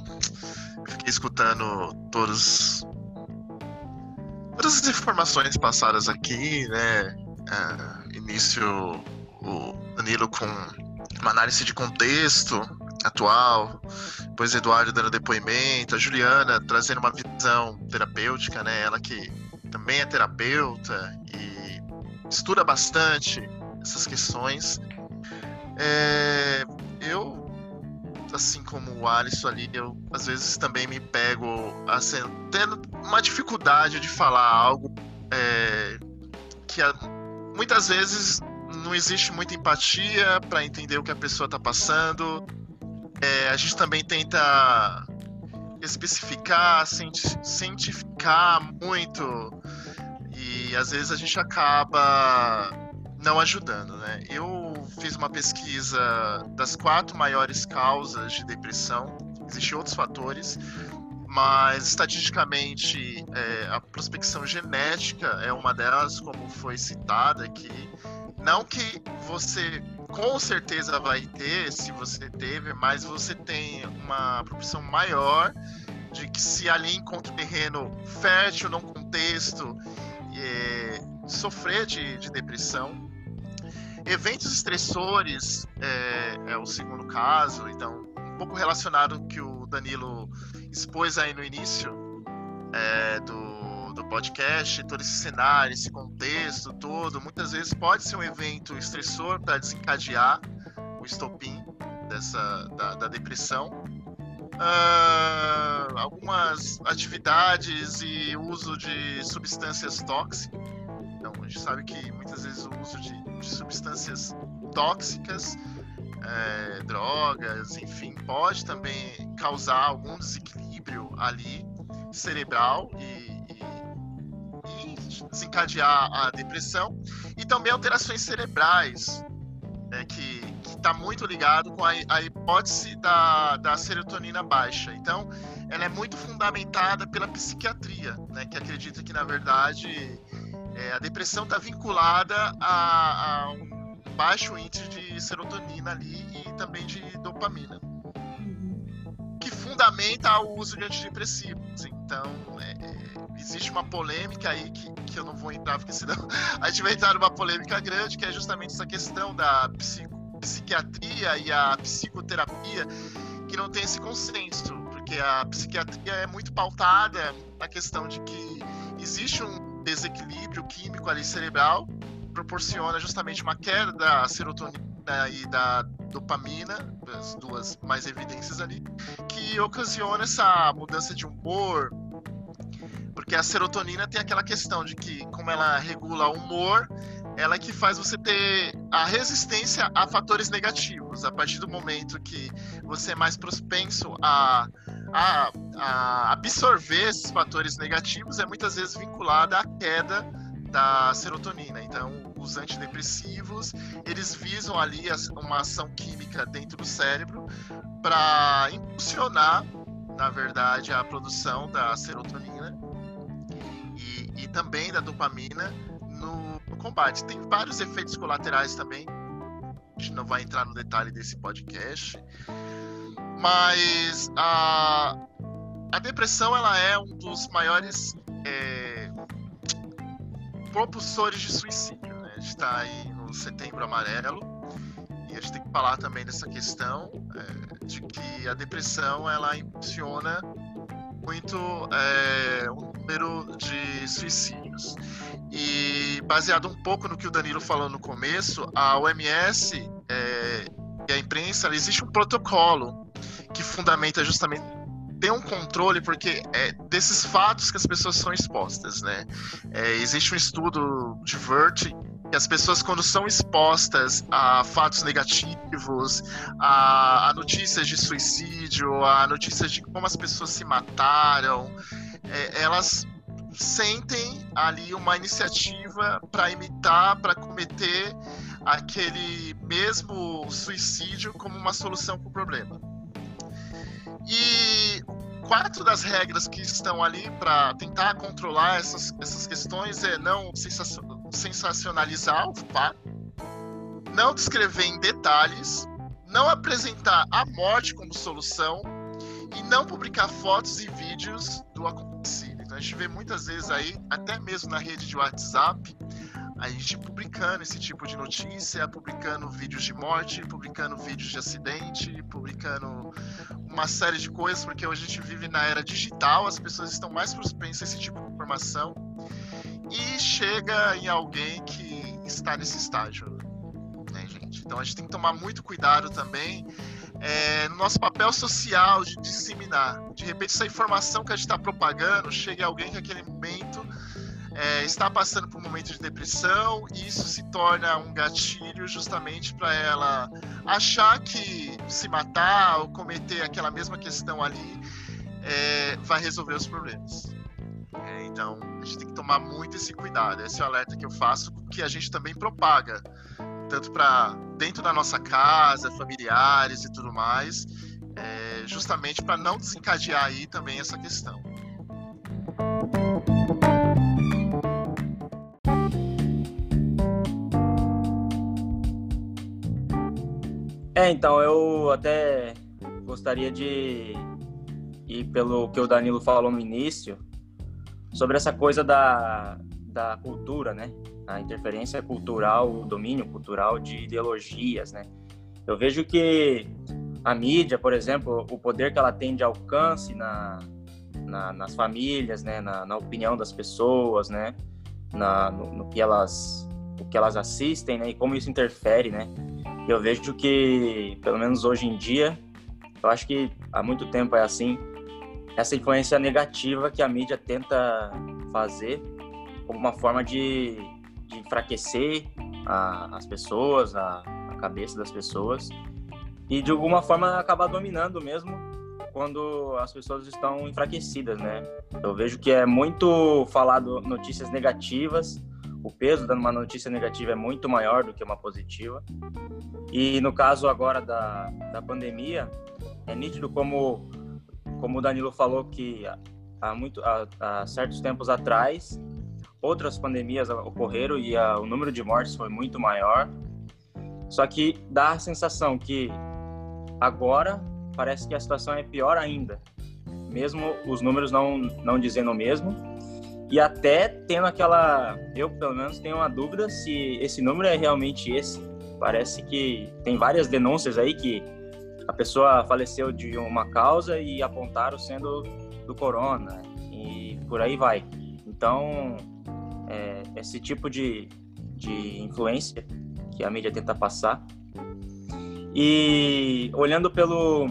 fiquei escutando todos todas as informações passadas aqui, né? É, início o Danilo com uma análise de contexto atual, depois Eduardo dando depoimento, a Juliana trazendo uma visão terapêutica, né? Ela que também é terapeuta e estuda bastante essas questões. É, eu, assim como o Alisson ali, eu às vezes também me pego assim, tendo uma dificuldade de falar algo é, que muitas vezes não existe muita empatia para entender o que a pessoa está passando. É, a gente também tenta especificar, cientificar muito às vezes a gente acaba não ajudando, né? Eu fiz uma pesquisa das quatro maiores causas de depressão. Existem outros fatores, mas estatisticamente é, a prospecção genética é uma delas, como foi citada aqui. Não que você com certeza vai ter, se você teve, mas você tem uma proporção maior de que se ali encontra um terreno fértil num contexto é, sofrer de, de, depressão. Eventos estressores é, é, o segundo caso, então, um pouco relacionado que o Danilo expôs aí no início é, do, do podcast, todo esse cenário, esse contexto todo, muitas vezes pode ser um evento estressor para desencadear o estopim dessa, da, da depressão uh, algumas atividades e uso de substâncias tóxicas. Então, a gente sabe que muitas vezes o uso de, de substâncias tóxicas, é, drogas, enfim, pode também causar algum desequilíbrio ali cerebral e, e, e desencadear a depressão e também alterações cerebrais é, que está muito ligado com a, a hipótese da, da, serotonina baixa. Então, ela é muito fundamentada pela psiquiatria, né, que acredita que, na verdade, é, a depressão está vinculada a, a, um baixo índice de serotonina ali e também de dopamina, que fundamenta o uso de antidepressivos. Então, é, é, existe uma polêmica aí que, que eu não vou entrar, porque senão a gente vai entrar numa polêmica grande, que é justamente essa questão da psico psiquiatria e a psicoterapia que não tem esse consenso, porque a psiquiatria é muito pautada na questão de que existe um, desequilíbrio químico ali cerebral proporciona justamente uma queda da serotonina e da dopamina, as duas mais evidências ali, que ocasiona essa mudança de humor, porque a serotonina tem aquela questão de que, como ela regula o humor, ela é que faz você ter a resistência a fatores negativos. A partir do momento que você é mais propenso a, a, a absorver esses fatores negativos, é muitas vezes vinculada à queda da serotonina. Então, os antidepressivos, eles visam ali uma ação química dentro do cérebro para impulsionar, na verdade, a produção da serotonina e, e também da dopamina no, combate. Tem vários efeitos colaterais também. A gente não vai entrar no detalhe desse podcast, mas a, a depressão ela é um dos maiores é, propulsores de suicídio. Né? A gente está aí no setembro amarelo e a gente tem que falar também dessa questão é, de que a depressão ela impulsiona muito é, o número de suicídios. E baseado um pouco no que o Danilo falou no começo, a OMS é, e a imprensa, existe um protocolo que fundamenta justamente ter um controle porque é desses fatos que as pessoas são expostas, né? É, existe um estudo de Vert que as pessoas quando são expostas a fatos negativos, a, a notícias de suicídio, a notícias de como as pessoas se mataram, é, elas sentem ali uma iniciativa para imitar, para cometer aquele mesmo suicídio como uma solução para o problema. E quatro das regras que estão ali para tentar controlar essas, essas questões é não sensacionalizar o fato, não descrever em detalhes, não apresentar a morte como solução e não publicar fotos e vídeos do acontecido. Então a gente vê muitas vezes aí, até mesmo na rede de WhatsApp, a gente publicando esse tipo de notícia, publicando vídeos de morte, publicando vídeos de acidente, publicando uma série de coisas, porque hoje a gente vive na era digital, as pessoas estão mais propensas a esse tipo de informação e chega em alguém que está nesse estágio, né, gente? Então a gente tem que tomar muito cuidado também é, no nosso papel social de disseminar. De repente, essa informação que a gente está propagando chega a alguém que naquele momento é, está passando por um momento de depressão e isso se torna um gatilho justamente para ela achar que se matar ou cometer aquela mesma questão ali é, vai resolver os problemas. É, então a gente tem que tomar muito esse cuidado. Esse é o alerta que eu faço, que a gente também propaga, tanto para dentro da nossa casa, familiares e tudo mais, é, justamente para não desencadear aí também essa questão. É, então, eu até gostaria de ir pelo que o Danilo falou no início, sobre essa coisa da, da cultura, né? A interferência cultural, o domínio cultural de ideologias, né? Eu vejo que a mídia, por exemplo, o poder que ela tem de alcance na, na nas famílias, né? Na, na, opinião das pessoas, né? Na, no, no, que elas, o que elas assistem, né? E como isso interfere, né? Eu vejo que, pelo menos hoje em dia, eu acho que há muito tempo é assim, essa influência negativa que a mídia tenta fazer como uma forma de, de enfraquecer a, as pessoas, a, a, cabeça das pessoas e de alguma forma acabar dominando mesmo quando as pessoas estão enfraquecidas, né? Eu vejo que é muito falado notícias negativas o peso de uma notícia negativa é muito maior do que uma positiva. E no caso agora da, da pandemia, é nítido como, como o Danilo falou que há, muito, há, há certos tempos atrás, outras pandemias ocorreram e a, o número de mortes foi muito maior. Só que dá a sensação que agora parece que a situação é pior ainda, mesmo os números não, não dizendo o mesmo e até tendo aquela. Eu, pelo menos, tenho uma dúvida se esse número é realmente esse. Parece que tem várias denúncias aí que a pessoa faleceu de uma causa e apontaram sendo do corona. E por aí vai. Então, é, esse tipo de, de influência que a mídia tenta passar. E olhando pelo,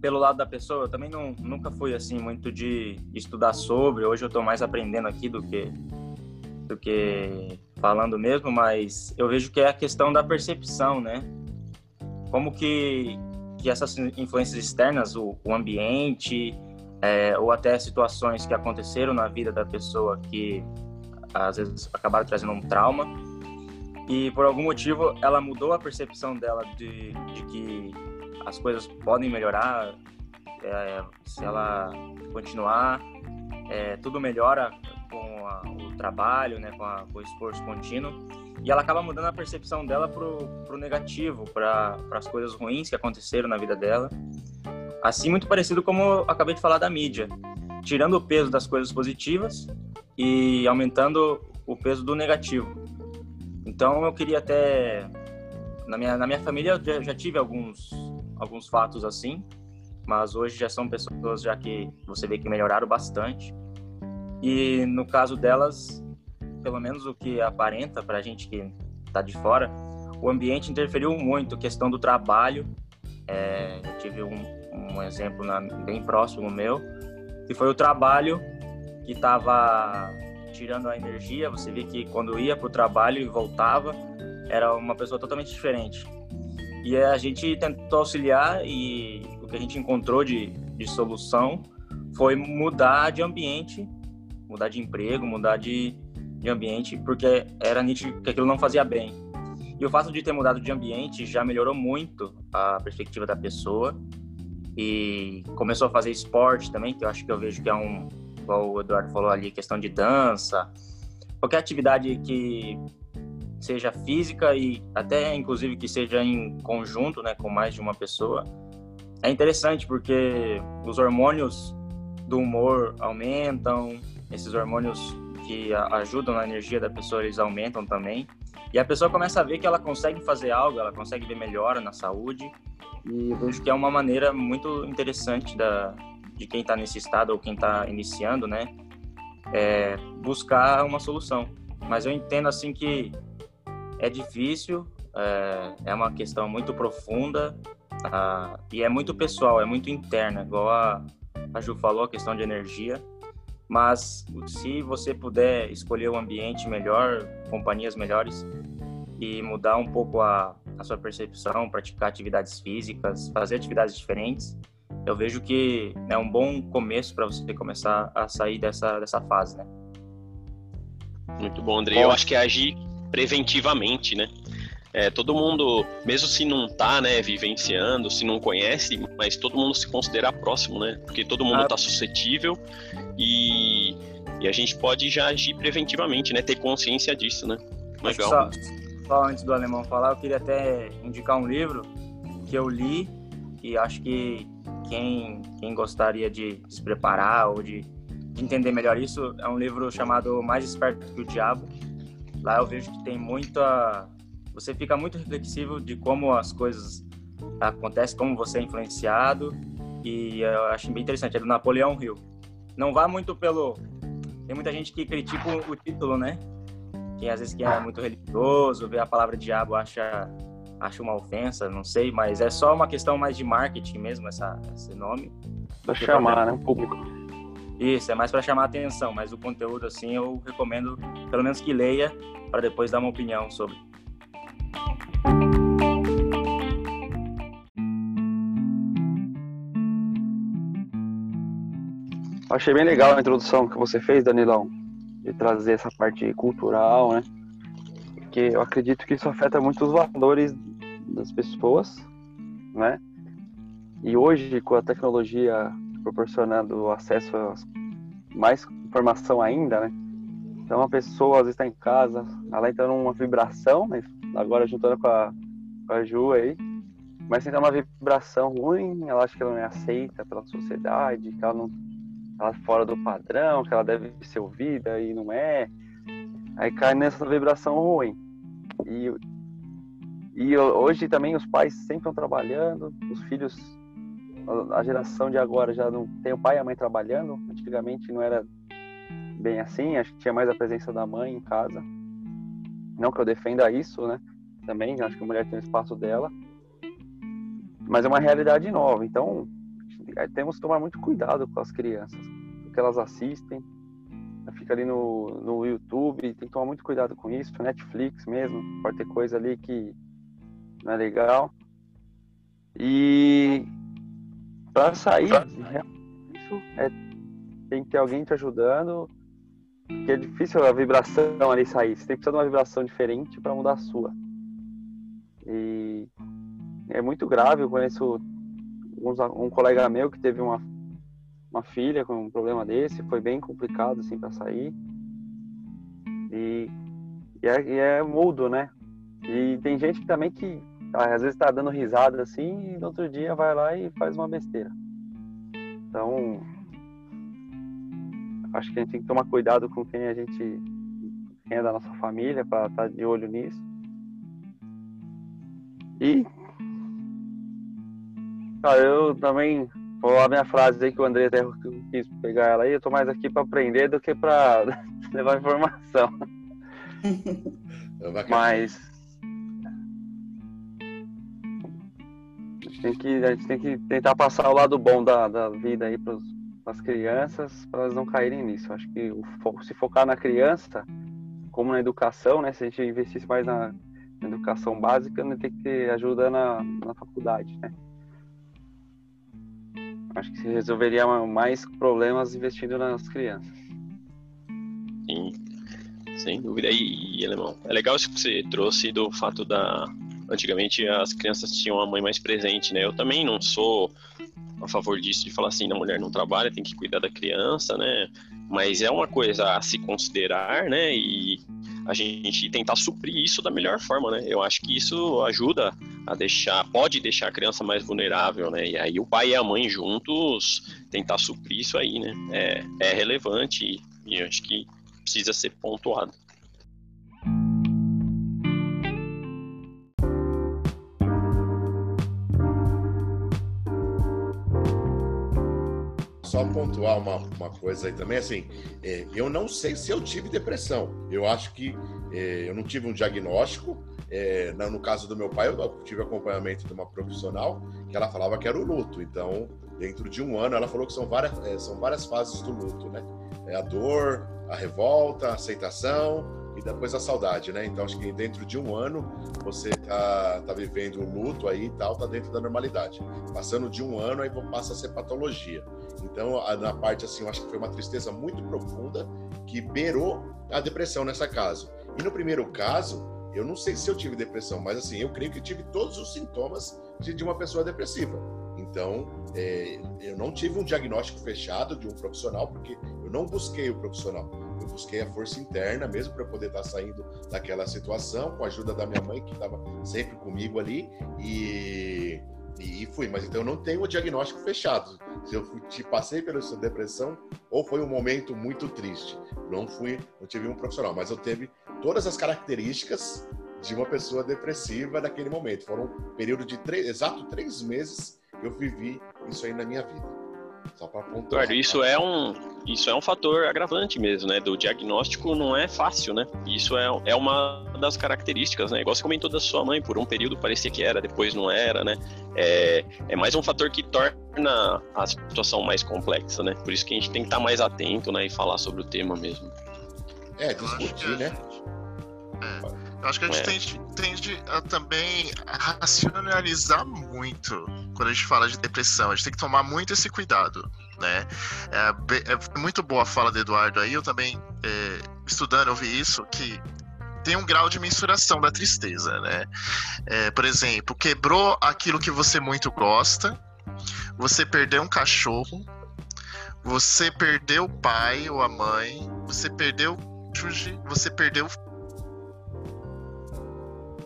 pelo lado da pessoa, eu também não, nunca fui assim muito de, estudar sobre. Hoje eu estou mais aprendendo aqui do que do que falando mesmo, mas eu vejo que é a questão da percepção, né? Como que, que essas influências externas, o, o ambiente, é, ou até situações que aconteceram na vida da pessoa que às vezes acabaram trazendo um trauma, e por algum motivo ela mudou a percepção dela de, de que as coisas podem melhorar é, se ela continuar, é, tudo melhora com a, o trabalho, né, com, a, com, o esforço contínuo, e ela acaba mudando a percepção dela pro, pro negativo, para as coisas ruins que aconteceram na vida dela. Assim, muito parecido como eu acabei de falar da mídia, tirando o peso das coisas positivas e aumentando o peso do negativo. Então, eu queria até na minha na minha família eu já, já tive alguns alguns fatos assim, mas hoje já são pessoas já que você vê que melhoraram bastante. E no caso delas, pelo menos o que aparenta para a gente que está de fora, o ambiente interferiu muito, questão do trabalho. É, eu tive um, um exemplo na, bem próximo meu, que foi o trabalho que estava tirando a energia. Você vê que quando ia para o trabalho e voltava, era uma pessoa totalmente diferente. E a gente tentou auxiliar e o que a gente encontrou de, de solução foi mudar de ambiente mudar de emprego, mudar de, de ambiente, porque era nítido que aquilo não fazia bem. E o fato de ter mudado de ambiente já melhorou muito a perspectiva da pessoa e começou a fazer esporte também, que eu acho que eu vejo que é um, igual o Eduardo falou ali, questão de dança, qualquer atividade que seja física e até inclusive que seja em conjunto, né, com mais de uma pessoa, é interessante porque os hormônios do humor aumentam, esses hormônios que ajudam na energia da pessoa, eles aumentam também. E a pessoa começa a ver que ela consegue fazer algo, ela consegue ver melhora na saúde. E eu vejo que é uma maneira muito interessante da, de quem está nesse estado ou quem está iniciando, né? É buscar uma solução. Mas eu entendo assim que é difícil, é, é uma questão muito profunda uh, e é muito pessoal, é muito interna, igual a, a Ju falou, a questão de energia. Mas se você puder escolher um ambiente melhor, companhias melhores e mudar um pouco a, a sua percepção, praticar atividades físicas, fazer atividades diferentes, eu vejo que é um bom começo para você começar a sair dessa, dessa fase, né? Muito bom, André. Eu acho que é agir preventivamente, né? É, todo mundo, mesmo se não tá, né, vivenciando, se não conhece, mas todo mundo se considera próximo, né? Porque todo mundo está ah. suscetível e, e, a gente pode já agir preventivamente, né? Ter consciência disso, né? Legal. Só, só antes do alemão falar, eu queria até indicar um livro que eu li e acho que quem, quem gostaria de se preparar ou de, de entender melhor isso é um livro chamado Mais Esperto que o Diabo. Lá eu vejo que tem muita você fica muito reflexivo de como as coisas acontecem, como você é influenciado, e eu acho bem interessante, é do Napoleão Hill. Não vá muito pelo... Tem muita gente que critica o título, né? Quem às vezes que é muito religioso, vê a palavra diabo, acha, acha uma ofensa, não sei, mas é só uma questão mais de marketing mesmo, essa, esse nome. Pra chamar, né, o público. Isso, é mais para chamar a atenção, mas o conteúdo, assim, eu recomendo, pelo menos que leia, para depois dar uma opinião sobre. Achei bem legal a introdução que você fez, Danilão, de trazer essa parte cultural, né? Porque eu acredito que isso afeta muito os valores das pessoas, né? E hoje, com a tecnologia proporcionando acesso a mais informação ainda, né? Então, a pessoa às vezes está em casa, ela entra numa vibração, né? agora juntando com a, com a Ju aí, mas tem uma vibração ruim, ela acha que ela não é aceita pela sociedade, que ela não ela fora do padrão, que ela deve ser ouvida e não é. Aí cai nessa vibração ruim. E, e hoje também os pais sempre estão trabalhando, os filhos, a geração de agora já não tem o pai e a mãe trabalhando. Antigamente não era bem assim, acho que tinha mais a presença da mãe em casa. Não que eu defenda isso, né? Também, acho que a mulher tem o espaço dela. Mas é uma realidade nova, então temos que tomar muito cuidado com as crianças, o que elas assistem. Fica ali no, no YouTube, tem que tomar muito cuidado com isso, Netflix mesmo, pode ter coisa ali que não é legal. E para sair isso é, tem que ter alguém te ajudando, porque é difícil a vibração ali sair. Você tem que precisar de uma vibração diferente para mudar a sua. E é muito grave. Eu conheço um colega meu que teve uma, uma filha com um problema desse, foi bem complicado assim para sair. E, e, é, e é mudo, né? E tem gente também que ah, às vezes está dando risada assim e no outro dia vai lá e faz uma besteira. Então, acho que a gente tem que tomar cuidado com quem a gente, quem é da nossa família, para estar tá de olho nisso. E, cara, eu também vou falar a minha frase aí que o André até quis pegar ela aí. Eu tô mais aqui para aprender do que para levar informação. Mas gente tem que, a gente tem que tentar passar o lado bom da, da vida aí para as crianças, para elas não caírem nisso. Acho que o, se focar na criança, como na educação, né? Se a gente investisse mais na, na educação básica, não tem que ter ajuda na, na faculdade, né? Acho que se resolveria mais problemas investindo nas crianças. Sim, sem dúvida. E, e Alemão, é legal isso que você trouxe do fato da antigamente as crianças tinham a mãe mais presente, né? Eu também não sou a favor disso de falar assim, a mulher não trabalha, tem que cuidar da criança, né? Mas é uma coisa a se considerar, né? E a gente tentar suprir isso da melhor forma, né? Eu acho que isso ajuda a deixar, pode deixar a criança mais vulnerável, né? E aí o pai e a mãe juntos tentar suprir isso aí, né? É, é relevante e, e acho que precisa ser pontuado. Só pontuar uma, uma coisa aí também, assim, é, eu não sei se eu tive depressão. Eu acho que é, eu não tive um diagnóstico. É, no caso do meu pai, eu tive acompanhamento de uma profissional que ela falava que era o luto. Então, dentro de um ano, ela falou que são várias, é, são várias fases do luto, né? É a dor, a revolta, a aceitação e depois a saudade, né? Então acho que dentro de um ano você tá, tá vivendo o luto aí e tal, tá dentro da normalidade. Passando de um ano aí passa a ser patologia. Então na parte assim, eu acho que foi uma tristeza muito profunda que beirou a depressão nessa caso. E no primeiro caso, eu não sei se eu tive depressão, mas assim, eu creio que tive todos os sintomas de, de uma pessoa depressiva. Então, é, eu não tive um diagnóstico fechado de um profissional, porque eu não busquei o profissional eu busquei a força interna mesmo para poder estar tá saindo daquela situação, com a ajuda da minha mãe, que estava sempre comigo ali, e, e fui. Mas então eu não tenho o diagnóstico fechado. Se eu te passei pela sua depressão, ou foi um momento muito triste. Não fui, não tive um profissional, mas eu teve todas as características de uma pessoa depressiva naquele momento. Foram um período de três, exato três meses que eu vivi isso aí na minha vida. Só para pontuar. Eduardo, isso é um isso é um fator agravante mesmo, né? Do diagnóstico não é fácil, né? Isso é, é uma das características, né? Igual você comentou da sua mãe, por um período parecia que era, depois não era, né? É, é mais um fator que torna a situação mais complexa, né? Por isso que a gente tem que estar mais atento, né? E falar sobre o tema mesmo. É, discutir, né? É. Eu acho que a gente é. tende, tende, a também racionalizar muito quando a gente fala de depressão. A gente tem que tomar muito esse cuidado, né? É, é muito boa a fala do Eduardo aí. Eu também, é, estudando, ouvi isso, que tem um grau de mensuração da tristeza, né? É, por exemplo, quebrou aquilo que você muito gosta, você perdeu um cachorro, você perdeu o pai ou a mãe, você perdeu você perdeu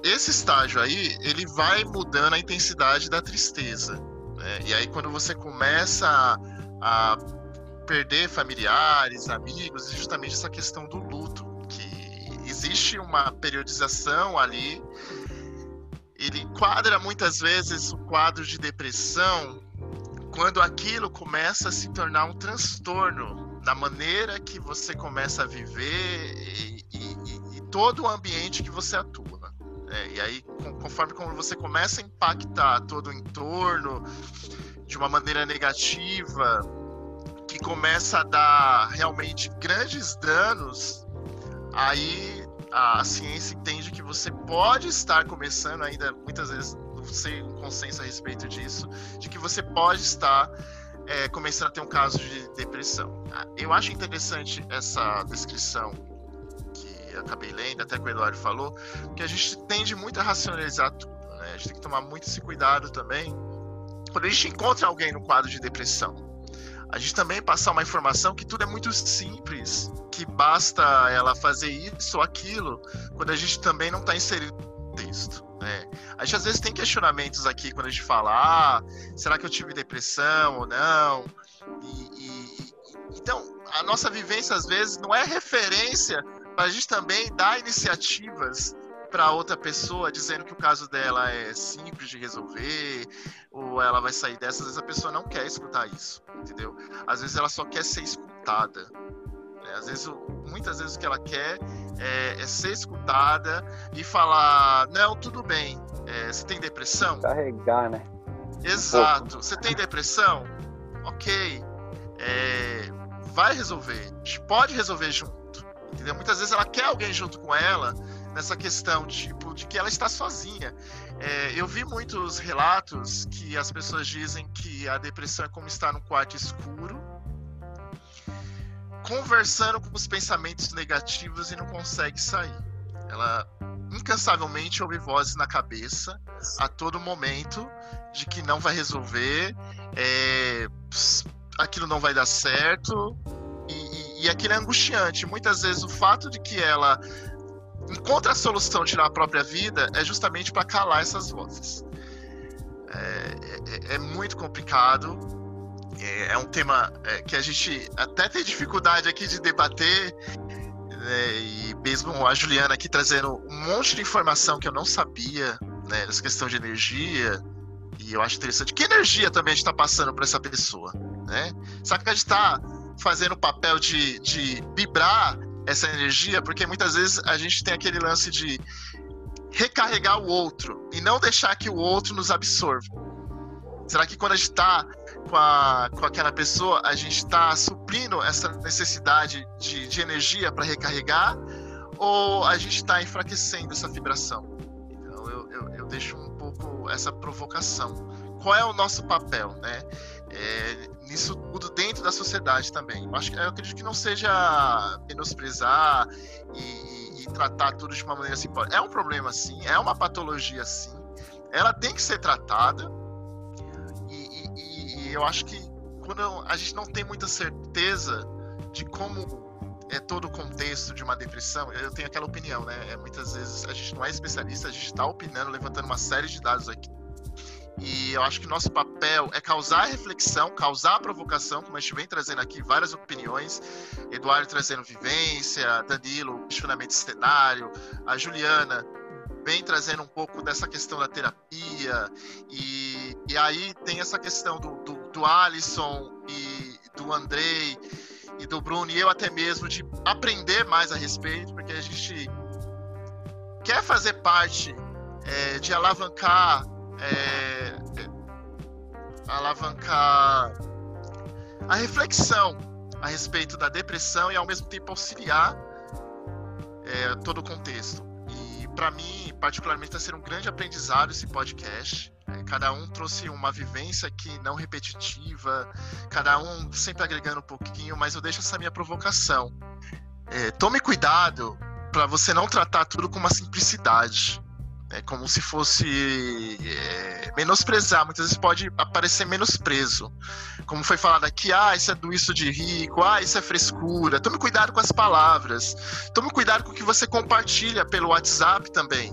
esse estágio aí, ele vai mudando a intensidade da tristeza. Né? E aí, quando você começa a, a perder familiares, amigos, é justamente essa questão do luto, que existe uma periodização ali. Ele quadra muitas vezes o quadro de depressão quando aquilo começa a se tornar um transtorno na maneira que você começa a viver e, e, e todo o ambiente que você atua. É, e aí, conforme você começa a impactar todo o entorno de uma maneira negativa, que começa a dar realmente grandes danos, aí a ciência entende que você pode estar começando ainda, muitas vezes não sei um consenso a respeito disso, de que você pode estar é, começando a ter um caso de depressão. Eu acho interessante essa descrição acabei lendo, até que o Eduardo falou, que a gente tende muito a racionalizar tudo. Né? A gente tem que tomar muito esse cuidado também quando a gente encontra alguém no quadro de depressão a gente também passar uma informação que tudo é muito simples, que basta ela fazer isso ou aquilo, quando a gente também não está inserido no texto. Né? A gente às vezes tem questionamentos aqui quando a gente fala: ah, será que eu tive depressão ou não? E, e, então, a nossa vivência às vezes não é referência para a gente também dar iniciativas para outra pessoa dizendo que o caso dela é simples de resolver ou ela vai sair dessa, às vezes a pessoa não quer escutar isso, entendeu? Às vezes ela só quer ser escutada. Né? Às vezes, muitas vezes o que ela quer é, é ser escutada e falar, não, tudo bem, é, você tem depressão? Carregar, né? Exato. Você tem depressão? Ok. É, vai resolver. A gente pode resolver junto. Entendeu? Muitas vezes ela quer alguém junto com ela nessa questão tipo de que ela está sozinha. É, eu vi muitos relatos que as pessoas dizem que a depressão é como estar num quarto escuro, conversando com os pensamentos negativos e não consegue sair. Ela incansavelmente ouve vozes na cabeça a todo momento de que não vai resolver, é, aquilo não vai dar certo e, aquilo é angustiante. Muitas vezes o fato de que ela encontra a solução de tirar a própria vida é justamente para calar essas vozes. É, é, é muito complicado. É, é um tema é, que a gente até tem dificuldade aqui de debater. Né, e mesmo a Juliana aqui trazendo um monte de informação que eu não sabia né, nessa questão de energia. E eu acho interessante. Que energia também a gente está passando para essa pessoa? Né? Será que a gente está fazendo o papel de, de vibrar essa energia, porque muitas vezes a gente tem aquele lance de recarregar o outro e não deixar que o outro nos absorva. Será que quando a gente está com, com aquela pessoa, a gente está suprindo essa necessidade de, de energia para recarregar ou a gente está enfraquecendo essa vibração? Então eu, eu, eu deixo um pouco essa provocação. Qual é o nosso papel, né? É, nisso tudo dentro da sociedade também. Eu, acho, eu acredito que não seja menosprezar e, e, e, tratar tudo de uma maneira assim. É um problema sim, é uma patologia sim, ela tem que ser tratada e, e eu acho que quando a gente não tem muita certeza de como é todo o contexto de uma depressão, eu tenho aquela opinião, né? É, muitas vezes a gente não é especialista, a gente está opinando, levantando uma série de dados aqui e eu acho que nosso papel é causar reflexão, causar provocação, como a gente vem trazendo aqui várias opiniões. Eduardo trazendo vivência, Danilo, questionamento de cenário, a Juliana vem trazendo um pouco dessa questão da terapia. E, e aí tem essa questão do, do, do Alisson e do Andrei e do Bruno, e eu até mesmo, de aprender mais a respeito, porque a gente quer fazer parte é, de alavancar é, alavancar a reflexão a respeito da depressão e ao mesmo tempo auxiliar é, todo o contexto. E para mim, particularmente, está sendo um grande aprendizado esse podcast. É, cada um trouxe uma vivência aqui não repetitiva, cada um sempre agregando um pouquinho, mas eu deixo essa minha provocação. É, tome cuidado para você não tratar tudo com uma simplicidade. É como se fosse é, menosprezar, muitas vezes pode aparecer menosprezo. Como foi falado aqui, ah, isso é do isso de rico, ah, isso é frescura. Tome cuidado com as palavras. Tome cuidado com o que você compartilha pelo WhatsApp também.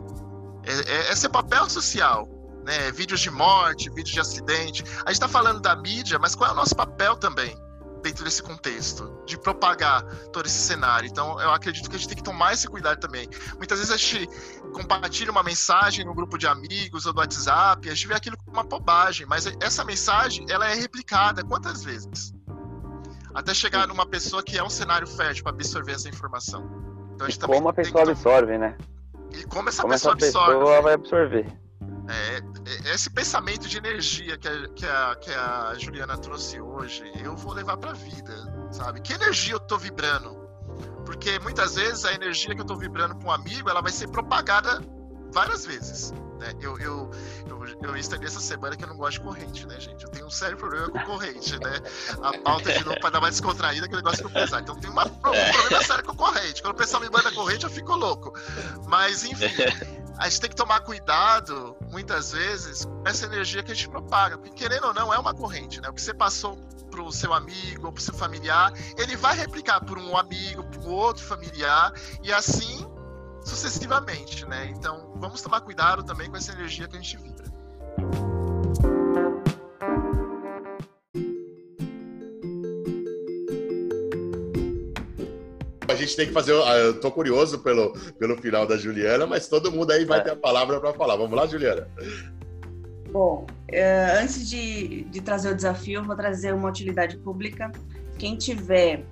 É, é, esse é papel social. Né? Vídeos de morte, vídeos de acidente. A gente está falando da mídia, mas qual é o nosso papel também? Dentro desse contexto, de propagar todo esse cenário. Então, eu acredito que a gente tem que tomar esse cuidado também. Muitas vezes a gente compartilha uma mensagem no grupo de amigos ou do WhatsApp, a gente vê aquilo como uma bobagem, mas essa mensagem, ela é replicada quantas vezes? até chegar numa pessoa que é um cenário fértil para absorver essa informação. Então, a e como a pessoa absorve, né? E como essa como pessoa essa absorve. pessoa vai absorver. É, é, esse pensamento de energia que a, que, a, que a Juliana trouxe hoje, eu vou levar para a vida, sabe? Que energia eu tô vibrando? Porque muitas vezes a energia que eu tô vibrando com um amigo, ela vai ser propagada várias vezes. Né? Eu, eu, eu, eu essa semana que eu não gosto de corrente, né, gente? Eu tenho um sério problema com corrente, né? A pauta de novo para dar mais descontraída, que o negócio fica pesado. Então tem uma, um problema sério com corrente. Quando o pessoal me manda corrente, eu fico louco. Mas, enfim, a gente tem que tomar cuidado, muitas vezes, com essa energia que a gente propaga. Porque, querendo ou não, é uma corrente, né? O que você passou pro seu amigo ou pro seu familiar, ele vai replicar por um amigo, pro outro familiar, e assim sucessivamente, né? Então, vamos tomar cuidado também com essa energia que a gente vibra. Gente tem que fazer. Ah, eu tô curioso pelo, pelo final da Juliana, mas todo mundo aí vai é. ter a palavra para falar. Vamos lá, Juliana. Bom, é, antes de, de trazer o desafio, eu vou trazer uma utilidade pública. Quem tiver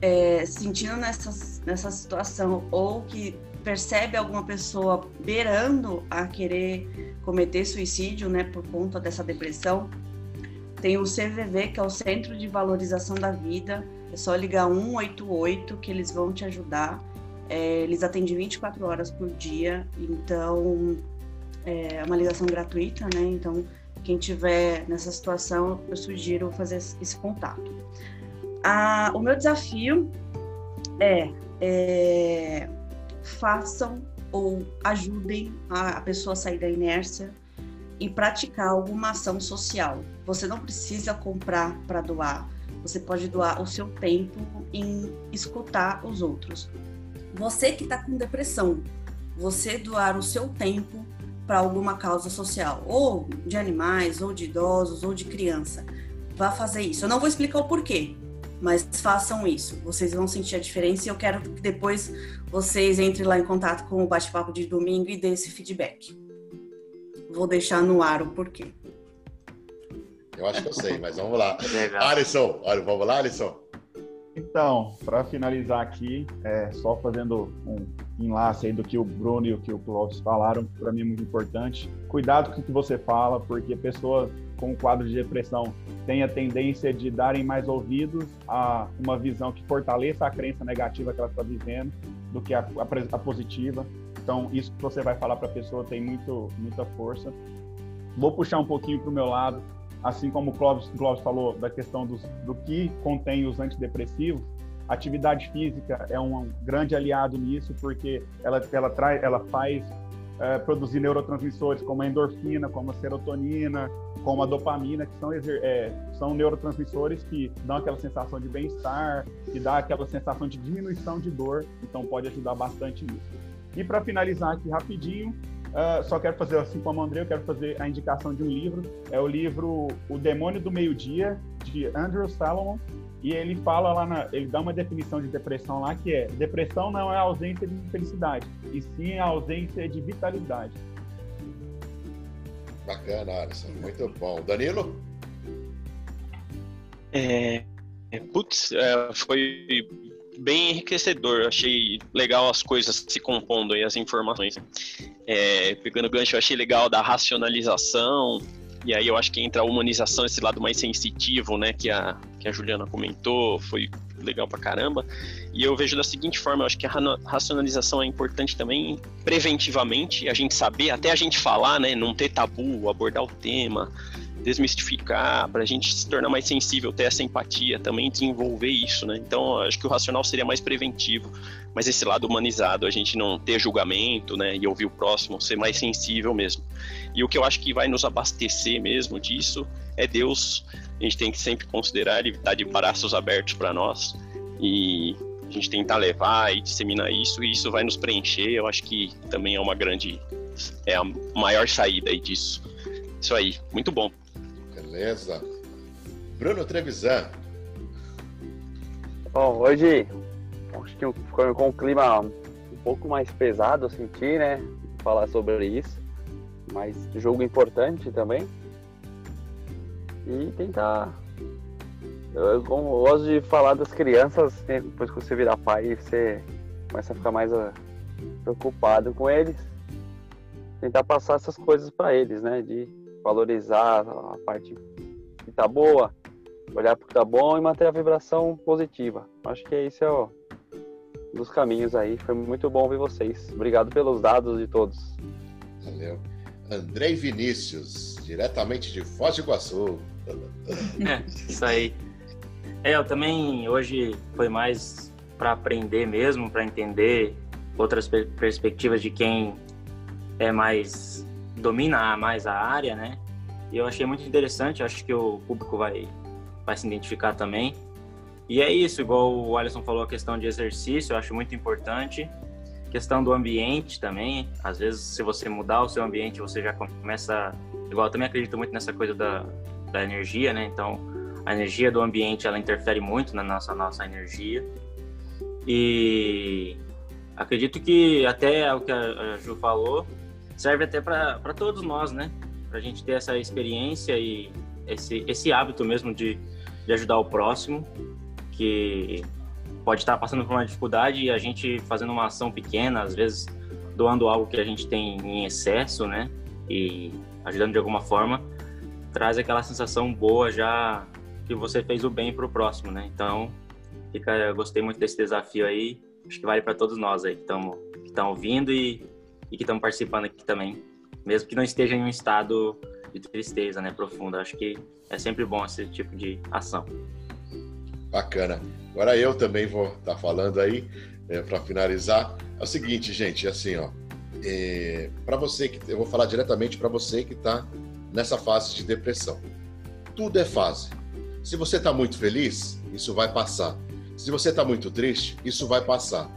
é, sentindo nessa, nessa situação ou que percebe alguma pessoa beirando a querer cometer suicídio, né, por conta dessa depressão, tem o CVV, que é o Centro de Valorização da Vida. É só ligar 188 que eles vão te ajudar. É, eles atendem 24 horas por dia, então é uma ligação gratuita, né? Então, quem tiver nessa situação, eu sugiro fazer esse contato. Ah, o meu desafio é, é façam ou ajudem a, pessoa a sair da inércia e praticar alguma ação social. Você não precisa comprar para doar, você pode doar o seu tempo em escutar os outros. Você que está com depressão, você doar o seu tempo para alguma causa social, ou de animais, ou de idosos, ou de criança, vá fazer isso. Eu não vou explicar o porquê, mas façam isso. Vocês vão sentir a diferença e eu quero que depois vocês entrem lá em contato com o bate-papo de domingo e dê esse feedback. Vou deixar no ar o porquê. Eu acho que eu sei, mas vamos lá. Alisson, olha, vamos lá, Alisson? Então, para finalizar aqui, é, só fazendo um enlace aí do que o Bruno e o que o Clóvis falaram, para mim é muito importante. Cuidado com o que você fala, porque pessoas com quadro de depressão têm a tendência de darem mais ouvidos a uma visão que fortaleça a crença negativa que ela está vivendo do que a, a, a positiva. Então, isso que você vai falar para a pessoa tem muito, muita força. Vou puxar um pouquinho para o meu lado assim como o Clóvis, Clóvis falou da questão dos, do que contém os antidepressivos, atividade física é um grande aliado nisso, porque ela, ela, traz, ela faz é, produzir neurotransmissores como a endorfina, como a serotonina, como a dopamina, que são, é, são neurotransmissores que dão aquela sensação de bem-estar, que dá aquela sensação de diminuição de dor, então pode ajudar bastante nisso. E para finalizar aqui rapidinho, Uh, só quero fazer, assim como o André, eu quero fazer a indicação de um livro. É o livro O Demônio do Meio-Dia, de Andrew Salomon. E ele fala lá, na, ele dá uma definição de depressão lá que é: depressão não é a ausência de felicidade, e sim a ausência de vitalidade. Bacana, Alisson. Muito bom. Danilo? É, putz, é, foi bem enriquecedor. achei legal as coisas se compondo aí, as informações. É, pegando o gancho, eu achei legal da racionalização, e aí eu acho que entra a humanização, esse lado mais sensitivo, né, que a, que a Juliana comentou, foi legal pra caramba. E eu vejo da seguinte forma, eu acho que a racionalização é importante também preventivamente, a gente saber, até a gente falar, né, não ter tabu, abordar o tema, desmistificar, para a gente se tornar mais sensível, ter essa empatia também, desenvolver isso, né? Então, acho que o racional seria mais preventivo, mas esse lado humanizado, a gente não ter julgamento, né? E ouvir o próximo, ser mais sensível mesmo. E o que eu acho que vai nos abastecer mesmo disso é Deus. A gente tem que sempre considerar Ele estar tá de braços abertos para nós e a gente tentar levar e disseminar isso e isso vai nos preencher. Eu acho que também é uma grande, é a maior saída aí disso. Isso aí, muito bom. Beleza. Bruno Trevisan. Bom, hoje acho que ficou com um clima um pouco mais pesado, eu senti, né? Falar sobre isso. Mas jogo importante também. E tentar eu gosto de falar das crianças, né, depois que você virar pai, você começa a ficar mais uh, preocupado com eles. Tentar passar essas coisas para eles, né? De valorizar a parte que tá boa, olhar pro que tá bom e manter a vibração positiva. Acho que esse é o dos caminhos aí. Foi muito bom ver vocês. Obrigado pelos dados de todos. Valeu. Andrei Vinícius, diretamente de Foz do Iguaçu. É, isso aí. É, eu também hoje foi mais para aprender mesmo, para entender outras per perspectivas de quem é mais domina mais a área, né? E eu achei muito interessante, acho que o público vai vai se identificar também. E é isso, igual o Alisson falou, a questão de exercício, eu acho muito importante. Questão do ambiente também, às vezes se você mudar o seu ambiente, você já começa, igual eu também acredito muito nessa coisa da, da energia, né? Então, a energia do ambiente, ela interfere muito na nossa nossa energia. E acredito que até o que a Ju falou, serve até para todos nós, né? Para a gente ter essa experiência e esse, esse hábito mesmo de, de ajudar o próximo, que pode estar passando por uma dificuldade e a gente fazendo uma ação pequena, às vezes doando algo que a gente tem em excesso, né? E ajudando de alguma forma, traz aquela sensação boa já que você fez o bem para o próximo, né? Então, fica, gostei muito desse desafio aí. Acho que vale para todos nós aí que estão que ouvindo e, e que estão participando aqui também, mesmo que não esteja em um estado de tristeza, né, profunda. Acho que é sempre bom esse tipo de ação. Bacana. Agora eu também vou estar tá falando aí é, para finalizar. É o seguinte, gente, assim, ó, é, para você que eu vou falar diretamente para você que está nessa fase de depressão. Tudo é fase. Se você está muito feliz, isso vai passar. Se você está muito triste, isso vai passar.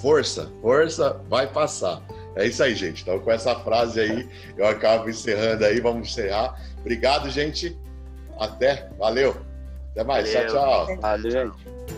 Força, força, vai passar. É isso aí, gente. Então, com essa frase aí, eu acabo encerrando aí. Vamos encerrar. Obrigado, gente. Até. Valeu. Até mais. Valeu. Tchau, tchau. Valeu, gente.